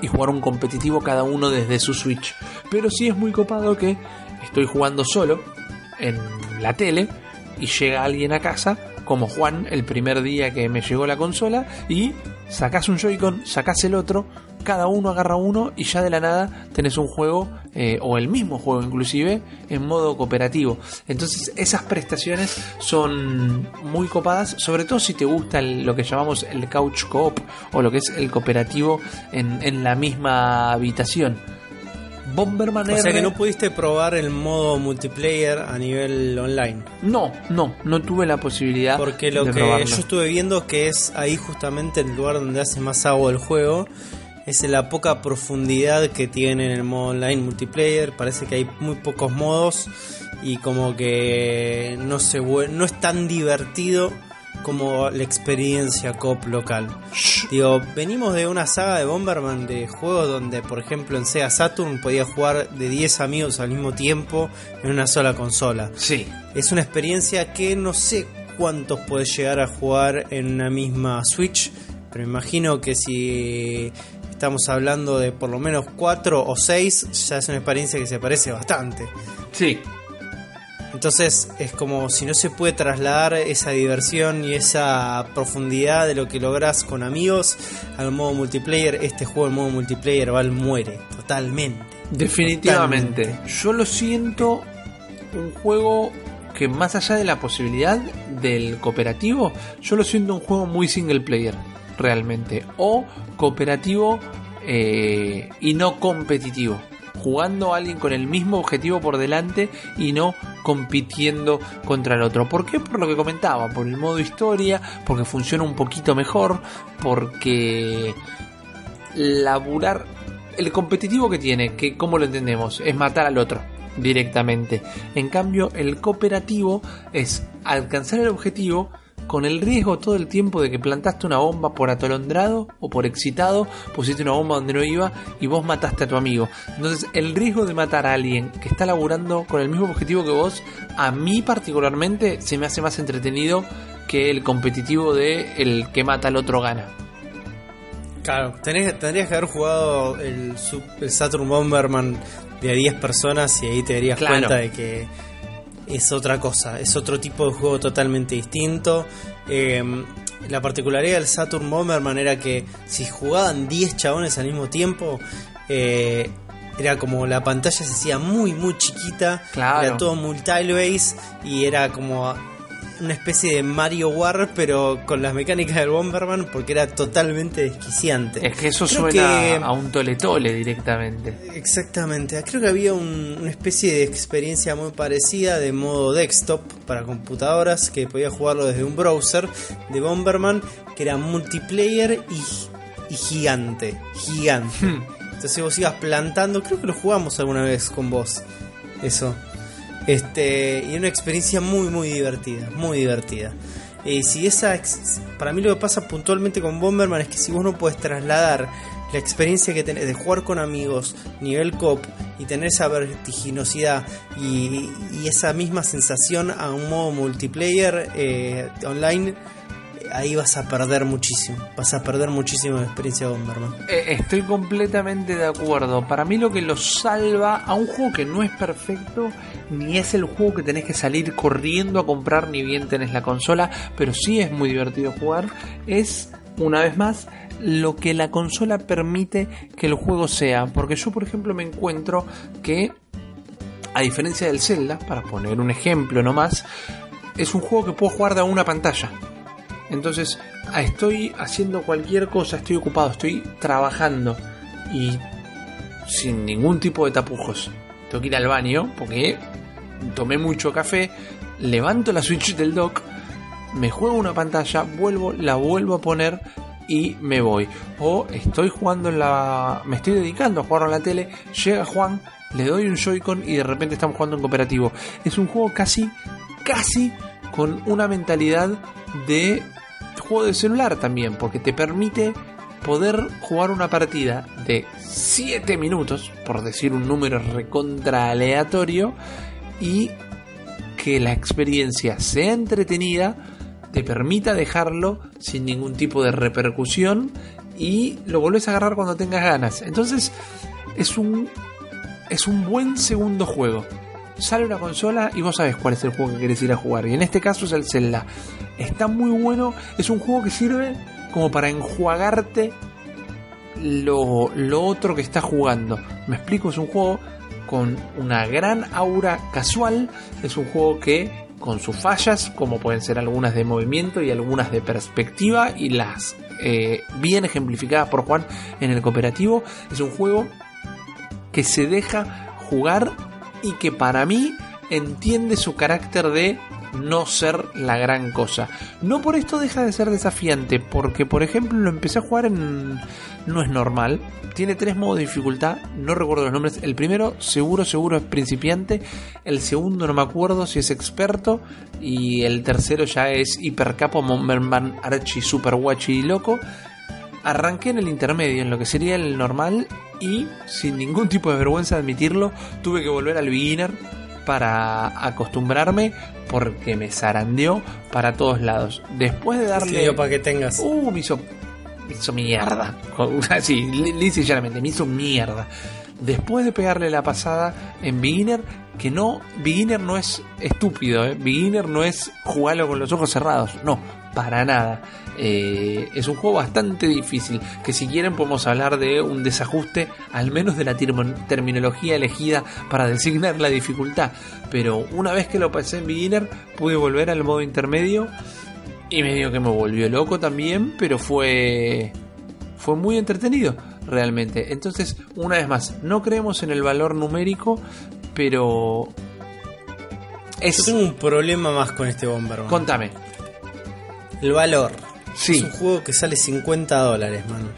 y jugar un competitivo cada uno desde su Switch. Pero sí es muy copado que estoy jugando solo en la tele y llega alguien a casa, como Juan el primer día que me llegó la consola, y sacás un Joy-Con, sacás el otro, cada uno agarra uno y ya de la nada tenés un juego, eh, o el mismo juego inclusive, en modo cooperativo. Entonces esas prestaciones son muy copadas, sobre todo si te gusta el- lo que llamamos el couch coop, o lo que es el cooperativo en, en la misma habitación. Bomberman O sea R- que no pudiste probar el modo multiplayer a nivel online. No, no, no tuve la posibilidad Porque lo de que probarlo. yo estuve viendo que es ahí justamente el lugar donde hace más agua el juego. Es la poca profundidad que tiene en el modo online multiplayer. Parece que hay muy pocos modos. Y como que no se vue- no es tan divertido como la experiencia cop local. Digo, venimos de una saga de Bomberman de juegos donde, por ejemplo, en Sega Saturn podía jugar de 10 amigos al mismo tiempo en una sola consola. Sí. Es una experiencia que no sé cuántos puedes llegar a jugar en una misma Switch, pero imagino que si estamos hablando de por lo menos 4 o 6, ya es una experiencia que se parece bastante. Sí. Entonces es como si no se puede trasladar esa diversión y esa profundidad de lo que logras con amigos al modo multiplayer. Este juego en modo multiplayer Val muere totalmente. Definitivamente. Totalmente. Yo lo siento un juego que más allá de la posibilidad del cooperativo, yo lo siento un juego muy single player, realmente. O cooperativo eh, y no competitivo. Jugando a alguien con el mismo objetivo por delante y no compitiendo contra el otro. ¿Por qué? Por lo que comentaba, por el modo historia, porque funciona un poquito mejor, porque laburar el competitivo que tiene, que como lo entendemos, es matar al otro directamente. En cambio, el cooperativo es alcanzar el objetivo con el riesgo todo el tiempo de que plantaste una bomba por atolondrado o por excitado, pusiste una bomba donde no iba y vos mataste a tu amigo. Entonces, el riesgo de matar a alguien que está laburando con el mismo objetivo que vos, a mí particularmente se me hace más entretenido que el competitivo de el que mata al otro gana. Claro, tenés- tendrías que haber jugado el, Saturn Bomberman de a 10 personas y ahí te darías Claro. cuenta de que es otra cosa, es otro tipo de juego totalmente distinto. Eh, la particularidad del Saturn Bomberman era que si jugaban 10 chabones al mismo tiempo, eh, era como la pantalla se hacía muy, muy chiquita, Claro. era todo multi-base y era como una especie de Mario War, pero con las mecánicas del Bomberman, porque era totalmente desquiciante. Es que eso Creo suena que- a un tole tole directamente. Exactamente, creo que había un- una especie de experiencia muy parecida de modo desktop para computadoras que podía jugarlo desde un browser de Bomberman que era multiplayer y, y gigante, gigante. Hmm. Entonces vos ibas plantando, creo que lo jugamos alguna vez con vos, eso. Este, y una experiencia muy, muy divertida, muy divertida. Y si esa, para mí lo que pasa puntualmente con Bomberman es que si vos no puedes trasladar la experiencia que tenés de jugar con amigos, nivel cop, y tener esa vertiginosidad y, y esa misma sensación a un modo multiplayer eh, online, ahí vas a perder muchísimo. Vas a perder muchísimo la experiencia de Bomberman. Eh, Estoy completamente de acuerdo. Para mí lo que lo salva a un juego que no es perfecto, ni es el juego que tenés que salir corriendo a comprar, ni bien tenés la consola, pero sí es muy divertido jugar, es, una vez más, lo que la consola permite que el juego sea. Porque yo, por ejemplo, me encuentro que, a diferencia del Zelda, para poner un ejemplo nomás, es un juego que puedo jugar de una pantalla. Entonces, ah, estoy haciendo cualquier cosa, estoy ocupado, estoy trabajando y sin ningún tipo de tapujos. Tengo que ir al baño porque tomé mucho café, levanto la Switch del dock, me juego una pantalla, vuelvo, la vuelvo a poner y me voy. O estoy jugando en la. me estoy dedicando a jugar en la tele, llega Juan, le doy un Joy-Con y de repente estamos jugando en cooperativo. Es un juego casi, casi con una mentalidad de juego de celular también, porque te permite poder jugar una partida de 7 minutos, por decir un número recontra aleatorio, y que la experiencia sea entretenida, te permita dejarlo sin ningún tipo de repercusión y lo volvés a agarrar cuando tengas ganas. Entonces, es un es un buen segundo juego. Sale una consola y vos sabés cuál es el juego que querés ir a jugar. Y en este caso es el Zelda. Está muy bueno. Es un juego que sirve como para enjuagarte lo, lo otro que estás jugando. Me explico, es un juego con una gran aura casual. Es un juego que, con sus fallas, como pueden ser algunas de movimiento y algunas de perspectiva, y las eh, bien ejemplificadas por Juan en el cooperativo, es un juego que se deja jugar y que para mí entiende su carácter de no ser la gran cosa. No por esto deja de ser desafiante, porque por ejemplo lo empecé a jugar en... no es normal, tiene tres modos de dificultad, no recuerdo los nombres, el primero seguro, seguro es principiante, el segundo no me acuerdo si es experto, y el tercero ya es hipercapo, Bomberman, Archie, Super Wachi y Loco. Arranqué en el intermedio, en lo que sería el normal, y sin ningún tipo de vergüenza admitirlo, tuve que volver al beginner para acostumbrarme porque me zarandeó para todos lados. Después de darle... Tío, para que tengas. Uh, me hizo, me hizo mierda. Así, llanamente, me hizo mierda. Después de pegarle la pasada en Beginner, que no, Beginner no es estúpido, ¿eh? Beginner no es jugarlo con los ojos cerrados, no, para nada. Eh, es un juego bastante difícil, que si quieren podemos hablar de un desajuste, al menos de la terminología elegida para designar la dificultad. Pero una vez que lo pasé en Beginner, pude volver al modo intermedio y medio que me volvió loco también, pero fue fue muy entretenido realmente. Entonces, una vez más, no creemos en el valor numérico, pero Yo es tengo un problema más con este Bomberman. contame. El valor. Sí. Es un juego que sale 50 dólares, man.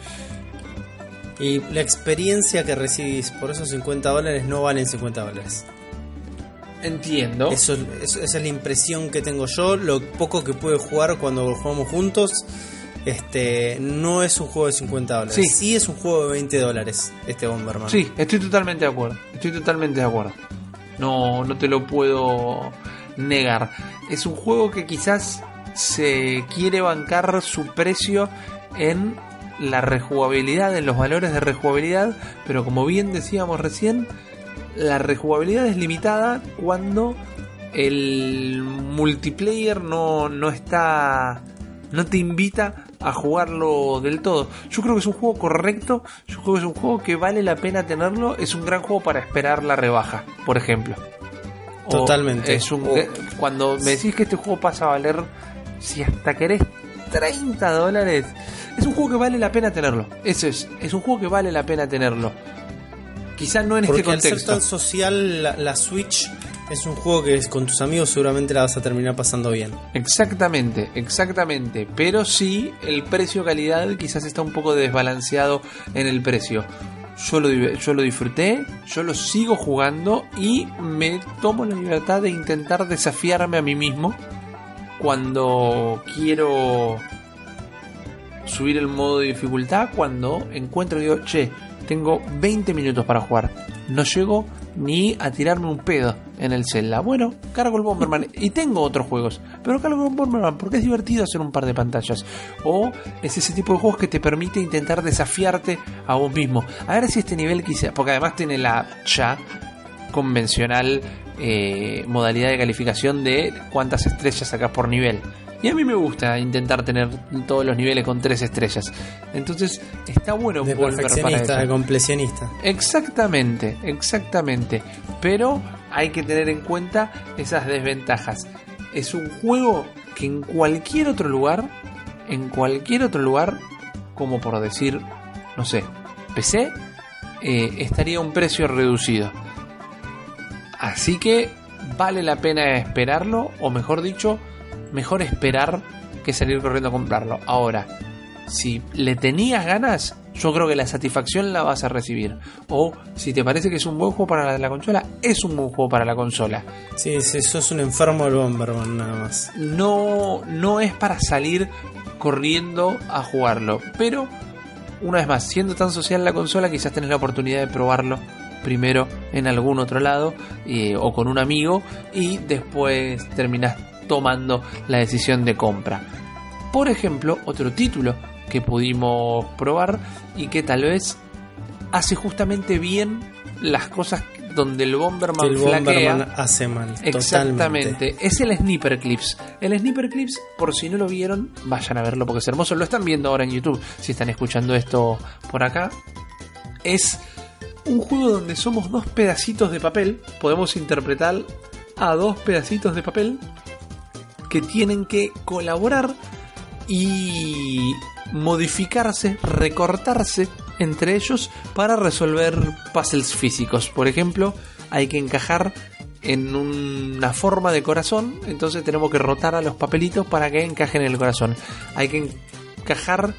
Y la experiencia que recibís por esos 50 dólares no valen 50 dólares. Entiendo. Eso, eso- esa es la impresión que tengo yo. Lo poco que pude jugar cuando jugamos juntos. Este no es un juego de 50 dólares. Sí. Sí, es un juego de 20 dólares. Este Bomberman. Sí, estoy totalmente de acuerdo. Estoy totalmente de acuerdo. No, no te lo puedo negar. Es un juego que quizás se quiere bancar su precio en la rejugabilidad, en los valores de rejugabilidad, pero como bien decíamos recién, la rejugabilidad es limitada cuando el multiplayer no, no está no te invita a jugarlo del todo. Yo creo que es un juego correcto, yo creo que es un juego que vale la pena tenerlo, es un gran juego para esperar la rebaja, por ejemplo. O Totalmente. Es un, O- Cuando me decís que este juego pasa a valer, si hasta querés 30 dólares, es un juego que vale la pena tenerlo. Eso es, es un juego que vale la pena tenerlo. Quizás no en Porque este al ser contexto. tan social, la, la Switch es un juego que con tus amigos seguramente la vas a terminar pasando bien. Exactamente, exactamente. Pero sí, el precio-calidad quizás está un poco desbalanceado en el precio. Yo lo, yo lo disfruté, yo lo sigo jugando y me tomo la libertad de intentar desafiarme a mí mismo cuando quiero subir el modo de dificultad, cuando encuentro y digo, che, tengo 20 minutos para jugar. No llego ni a tirarme un pedo en el Zelda. Bueno, cargo el Bomberman y tengo otros juegos, pero cargo el Bomberman porque es divertido hacer un par de pantallas. O es ese tipo de juegos que te permite intentar desafiarte a vos mismo. A ver si este nivel quise, porque además tiene la ya convencional eh, modalidad de calificación de cuántas estrellas sacas por nivel. Y a mí me gusta intentar tener todos los niveles con tres estrellas. Entonces está bueno De volver perfeccionista, de completionista. Exactamente, exactamente. Pero hay que tener en cuenta esas desventajas. Es un juego que en cualquier otro lugar, en cualquier otro lugar, como por decir, no sé, PC, eh, estaría a un precio reducido. Así que vale la pena esperarlo, o mejor dicho, mejor esperar que salir corriendo a comprarlo. Ahora, si le tenías ganas, yo creo que la satisfacción la vas a recibir. O si te parece que es un buen juego para la, la consola, es un buen juego para la consola. Sí, sí, sos un enfermo del Bomberman nada más. No, no es para salir corriendo a jugarlo. Pero, una vez más, siendo tan social la consola, quizás tenés la oportunidad de probarlo primero en algún otro lado eh, o con un amigo y después terminás tomando la decisión de compra. Por ejemplo, otro título que pudimos probar y que tal vez hace justamente bien las cosas donde el Bomberman el flaquea. Bomberman hace mal. Totalmente. Exactamente, es el Sniper Clips. El Sniper Clips, por si no lo vieron, vayan a verlo porque es hermoso. Lo están viendo ahora en YouTube, si están escuchando esto por acá. Es un juego donde somos dos pedacitos de papel. Podemos interpretar a dos pedacitos de papel que tienen que colaborar y modificarse, recortarse entre ellos para resolver puzzles físicos. Por ejemplo, hay que encajar en una forma de corazón, entonces tenemos que rotar a los papelitos para que encajen en el corazón. Hay que encajar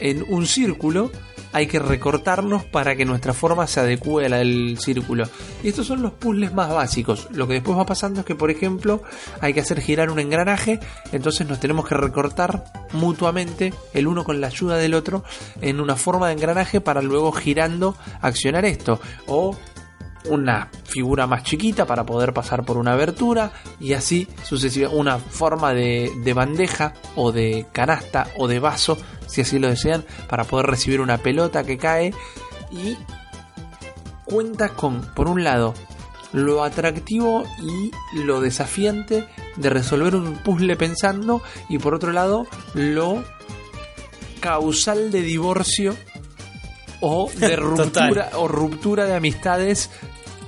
en un círculo, hay que recortarnos para que nuestra forma se adecue a la del círculo. Y estos son los puzzles más básicos. Lo que después va pasando es que, por ejemplo, hay que hacer girar un engranaje, entonces nos tenemos que recortar mutuamente, el uno con la ayuda del otro, en una forma de engranaje para luego girando accionar esto. O una figura más chiquita para poder pasar por una abertura y así sucesivamente una forma de, de bandeja o de canasta o de vaso si así lo desean para poder recibir una pelota que cae y cuenta con por un lado lo atractivo y lo desafiante de resolver un puzzle pensando y por otro lado lo causal de divorcio o de ruptura o ruptura de amistades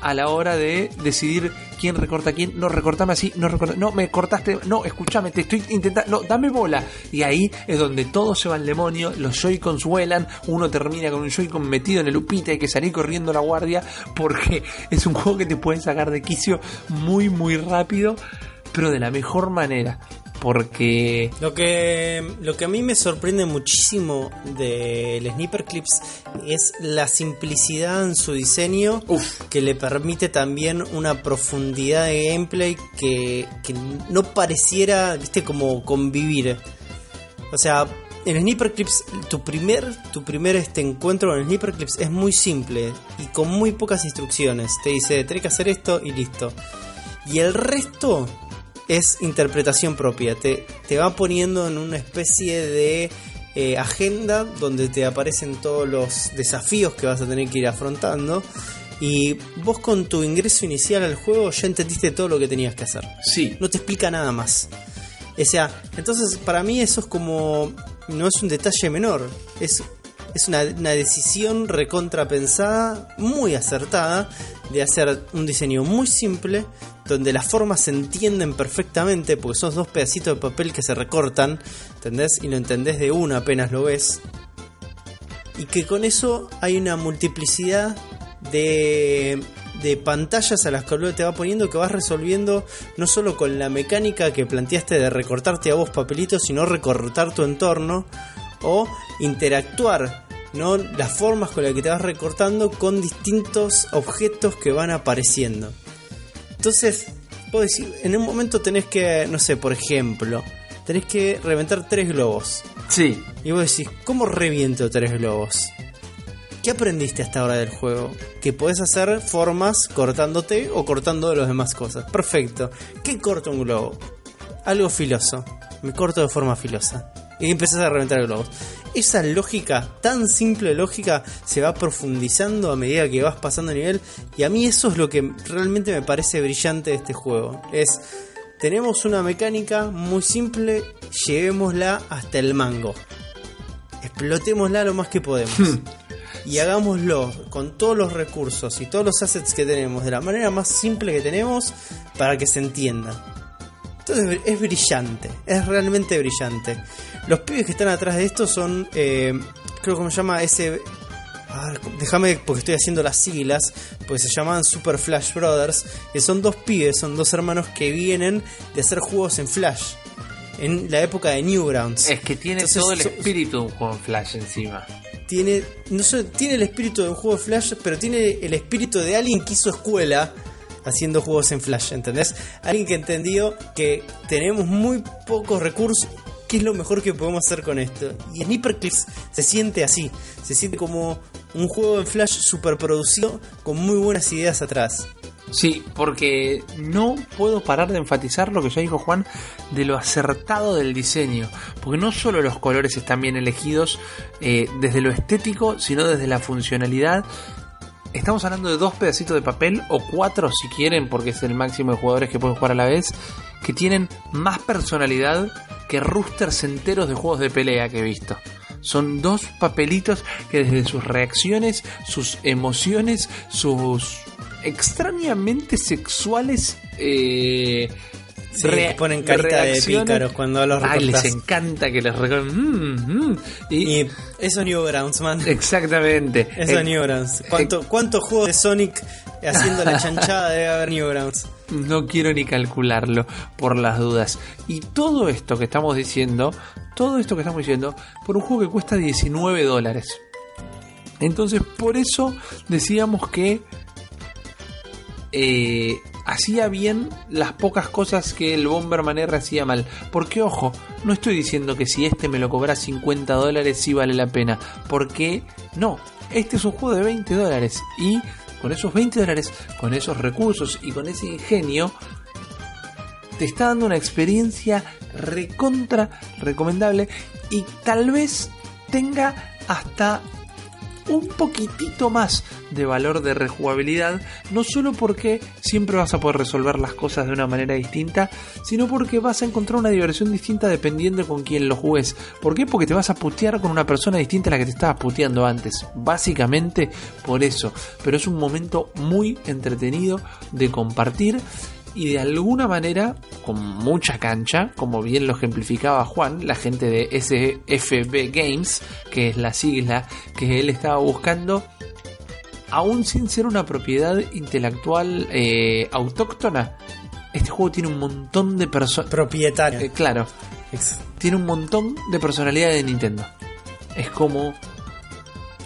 a la hora de decidir quién recorta a quién, no recortame así, no recorta, no me cortaste, no, escúchame, te estoy intentando, no, dame bola. Y ahí es donde todo se va al demonio, los Joy-Cons vuelan, uno termina con un Joy-Con metido en el upita, hay que salir corriendo la guardia porque es un juego que te puede sacar de quicio muy muy rápido, pero de la mejor manera. Porque Lo que, lo que a mí me sorprende muchísimo del Sniper Clips es la simplicidad en su diseño que le permite también una profundidad de gameplay que, que no pareciera, viste, como convivir. O sea, en Sniper Clips, tu primer, tu primer este encuentro con Sniper Clips es muy simple y con muy pocas instrucciones. Te dice, tenés que hacer esto y listo. Y el resto es interpretación propia. Te, te va poniendo en una especie de eh, agenda donde te aparecen todos los desafíos que vas a tener que ir afrontando. Y vos con tu ingreso inicial al juego ya entendiste todo lo que tenías que hacer. sí, No te explica nada más. O sea, entonces para mí eso es como... No es un detalle menor. Es, es una, una decisión recontrapensada, muy acertada, de hacer un diseño muy simple, donde las formas se entienden perfectamente, porque son dos pedacitos de papel que se recortan, ¿entendés? Y lo entendés de una apenas lo ves. Y que con eso hay una multiplicidad de, de pantallas a las que te va poniendo que vas resolviendo no solo con la mecánica que planteaste de recortarte a vos papelitos, sino recortar tu entorno o interactuar, ¿no? Las formas con las que te vas recortando con distintos objetos que van apareciendo. Entonces, puedo decir, en un momento tenés que, no sé, por ejemplo, tenés que reventar tres globos. sí. Y vos decís, ¿cómo reviento tres globos? ¿Qué aprendiste hasta ahora del juego? Que podés hacer formas cortándote o cortando de las demás cosas. Perfecto. ¿Qué corta un globo? Algo filoso. Me corto de forma filosa. Y empezás a reventar globos. Esa lógica, tan simple lógica, se va profundizando a medida que vas pasando nivel. Y a mí eso es lo que realmente me parece brillante de este juego. Es, tenemos una mecánica muy simple, llevémosla hasta el mango explotémosla lo más que podemos. y hagámoslo con todos los recursos y todos los assets que tenemos de la manera más simple que tenemos para que se entienda. Entonces es brillante, es realmente brillante. Los pibes que están atrás de esto son, eh, creo que me llama ese... a ver, Déjame, porque estoy haciendo las siglas, porque se llaman Super Flash Brothers, que son dos pibes, son dos hermanos que vienen de hacer juegos en Flash, en la época de Newgrounds. Es que tiene Entonces, todo el espíritu de un juego en Flash encima. tiene no solo tiene el espíritu de un juego de Flash, pero tiene el espíritu de alguien que hizo escuela haciendo juegos en Flash, ¿entendés? Alguien que entendió que tenemos muy pocos recursos, ¿qué es lo mejor que podemos hacer con esto? Y Sniper Clips se siente así, se siente como un juego en Flash super producido con muy buenas ideas atrás. Sí, porque no puedo parar de enfatizar lo que ya dijo Juan de lo acertado del diseño. Porque no solo los colores están bien elegidos eh, desde lo estético, sino desde la funcionalidad. Estamos hablando de dos pedacitos de papel, o cuatro si quieren, porque es el máximo de jugadores que pueden jugar a la vez, que tienen más personalidad que roosters enteros de juegos de pelea que he visto. Son dos papelitos que desde sus reacciones, sus emociones, sus extrañamente sexuales eh, Sí, Re- ponen carita de pícaros cuando los Ay, les recortás. encanta que les recuerden. y, Y eso Newgrounds, man. exactamente. Eso Eh, Newgrounds. ¿Cuánto, ¿Cuántos juegos de Sonic haciendo la chanchada debe haber Newgrounds? No quiero ni calcularlo por las dudas. Y todo esto que estamos diciendo, todo esto que estamos diciendo, por un juego que cuesta 19 dólares. Entonces, por eso decíamos que eh, hacía bien las pocas cosas que el Bomberman R hacía mal. Porque, ojo, no estoy diciendo que si este me lo cobra 50 dólares sí vale la pena. Porque, no, este es un juego de 20 dólares. Y con esos 20 dólares, con esos recursos y con ese ingenio, te está dando una experiencia recontra recomendable y tal vez tenga hasta un poquitito más de valor de rejugabilidad, no solo porque siempre vas a poder resolver las cosas de una manera distinta, sino porque vas a encontrar una diversión distinta dependiendo con quién lo juegues. ¿Por qué? Porque te vas a putear con una persona distinta a la que te estabas puteando antes. Básicamente por eso. Pero es un momento muy entretenido de compartir y de alguna manera, con mucha cancha, como bien lo ejemplificaba Juan, la gente de SFB Games, que es la sigla que él estaba buscando, aún sin ser una propiedad intelectual eh, autóctona, este juego tiene un montón de personas... Propietario. claro, Ex- tiene un montón de personalidad de Nintendo. Es como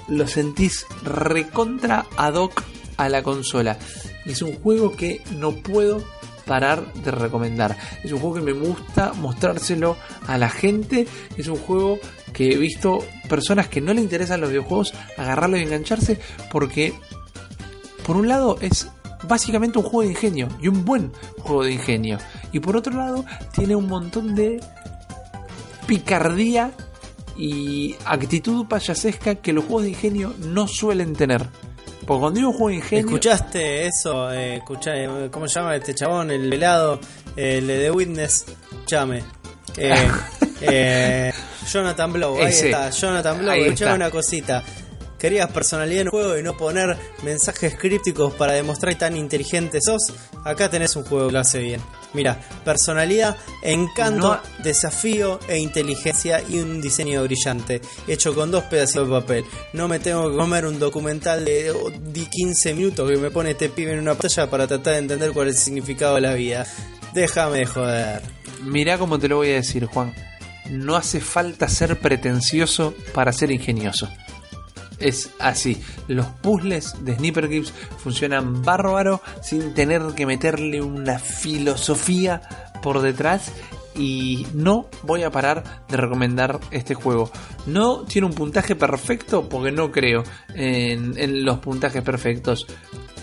lo sentís recontra ad hoc a la consola. Es un juego que no puedo parar de recomendar. Es un juego que me gusta mostrárselo a la gente. Es un juego que he visto personas que no le interesan los videojuegos agarrarlo y engancharse porque por un lado es básicamente un juego de ingenio y un buen juego de ingenio. Y por otro lado tiene un montón de picardía y actitud payasesca que los juegos de ingenio no suelen tener. Cuando digo juego ingenio... ¿Escuchaste eso? Eh, escuchá, eh, ¿Cómo se llama este chabón? El velado, el de The Witness. Llame. Eh, eh, Jonathan Blow, ahí Ese. está. Jonathan Blow, está. una cosita. ¿Querías personalidad en el juego y no poner mensajes crípticos para demostrar tan inteligente sos? Acá tenés un juego que lo hace bien. Mira, personalidad, encanto, desafío e inteligencia y un diseño brillante, hecho con dos pedacitos de papel. No me tengo que comer un documental de oh, di 15 minutos que me pone este pibe en una pantalla para tratar de entender cuál es el significado de la vida. Déjame de joder. Mirá cómo te lo voy a decir, Juan. No hace falta ser pretencioso para ser ingenioso. Es así. Los puzzles de Sniper Clips funcionan bárbaro sin tener que meterle una filosofía por detrás. Y no voy a parar de recomendar este juego. No tiene un puntaje perfecto porque no creo en, los puntajes perfectos.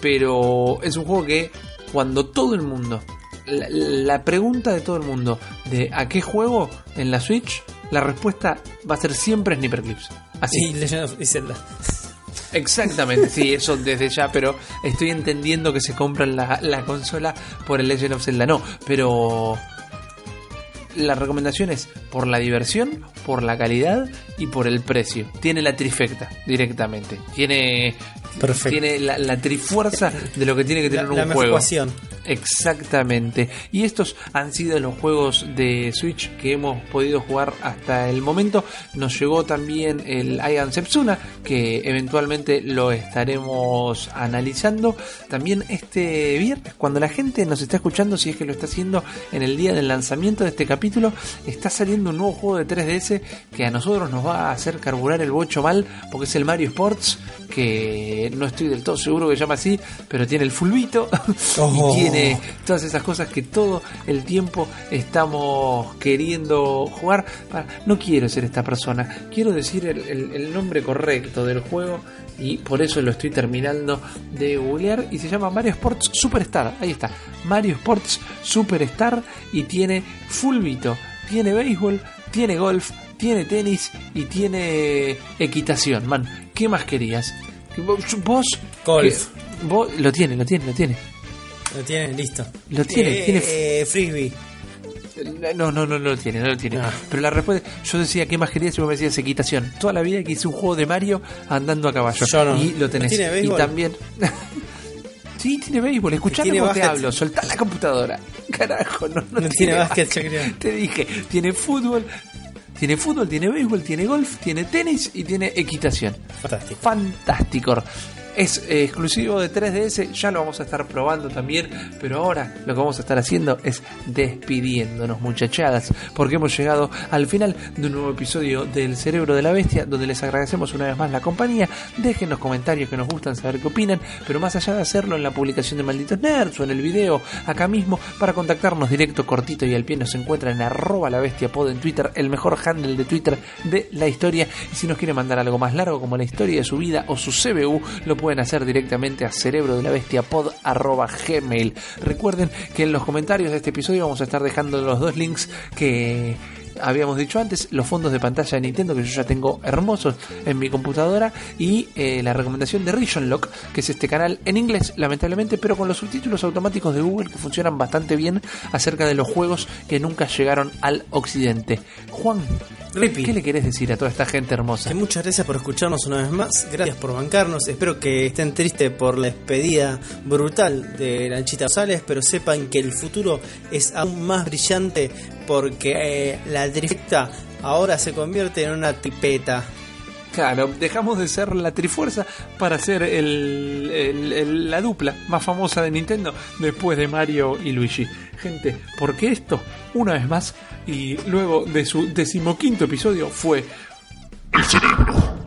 Pero es un juego que cuando todo el mundo la, la pregunta de todo el mundo de a qué juego en la Switch, la respuesta va a ser siempre Sniper Clips. Así. Y Legend of Zelda. Exactamente, sí, eso desde ya, pero estoy entendiendo que se compran la, la consola por el Legend of Zelda. No, pero la recomendación es por la diversión, por la calidad y por el precio. Tiene la trifecta directamente. Tiene, Perfecto. tiene la, la trifuerza de lo que tiene que La, tener la un mejor juego. ecuación. Exactamente. Y estos han sido los juegos de Switch que hemos podido jugar hasta el momento. Nos llegó también el Ian Sepsuna, que eventualmente lo estaremos analizando. También este viernes, cuando la gente nos está escuchando, si es que lo está haciendo en el día del lanzamiento de este capítulo, está saliendo un nuevo juego de 3DS que a nosotros nos va a hacer carburar el bocho mal, porque es el Mario Sports, que no estoy del todo seguro que se llama así, pero tiene el fulbito Oh. y tiene todas esas cosas que todo el tiempo estamos queriendo jugar. No quiero ser esta persona, quiero decir el, el- el nombre correcto del juego y por eso lo estoy terminando de googlear y se llama Mario Sports Superstar. Ahí está, Mario Sports Superstar y tiene fulbito, tiene béisbol, tiene golf, tiene tenis y tiene equitación. Man, ¿qué más querías? Vos, Golf. vos- lo tiene, lo tiene, lo tiene. Lo tiene, listo. Lo tiene, Eh, tiene- eh, frisbee. No, no, no, no lo tiene, no lo tiene. Ah. Pero la respuesta, yo decía, ¿qué más querías? Y vos me decías equitación. Toda la vida que hice un juego de Mario andando a caballo. Yo no. Y lo tenés. ¿No tiene y también. Sí, tiene béisbol. Escuchame cómo te hablo. Soltá la computadora. Carajo, no, no, No tiene básquet, yo creo. Te dije, tiene fútbol. Tiene fútbol, tiene béisbol, tiene golf, tiene tenis y tiene equitación. Fantástico. Fantástico. Es eh, exclusivo de 3DS, ya lo vamos a estar probando también, pero ahora lo que vamos a estar haciendo es despidiéndonos muchachadas, porque hemos llegado al final de un nuevo episodio del Cerebro de la Bestia, donde les agradecemos una vez más la compañía, dejen los comentarios que nos gustan, saber qué opinan, pero más allá de hacerlo en la publicación de Malditos Nerds o en el video, acá mismo, para contactarnos directo, cortito y al pie nos encuentran en arroba la bestia pod en Twitter, el mejor handle de Twitter de la historia, y si nos quieren mandar algo más largo como la historia de su vida o su CBU, lo pueden hacer directamente a cerebro de la bestia pod gmail. Recuerden que en los comentarios de este episodio vamos a estar dejando los dos links que habíamos dicho antes, los fondos de pantalla de Nintendo que yo ya tengo hermosos en mi computadora y eh, la recomendación de Region Lock, que es este canal en inglés, lamentablemente, pero con los subtítulos automáticos de Google que funcionan bastante bien acerca de los juegos que nunca llegaron al occidente. Juan, Rippy. ¿qué le querés decir a toda esta gente hermosa? Que muchas gracias por escucharnos una vez más, gracias por bancarnos, espero que estén tristes por la despedida brutal de Lanchita Rosales, pero sepan que el futuro es aún más brillante porque eh, la trifecta ahora se convierte en una tipeta. Claro, dejamos de ser la Trifuerza para ser el, la dupla más famosa de Nintendo después de Mario y Luigi. Gente, porque esto, una vez más, y luego de su decimoquinto episodio, fue El cerebro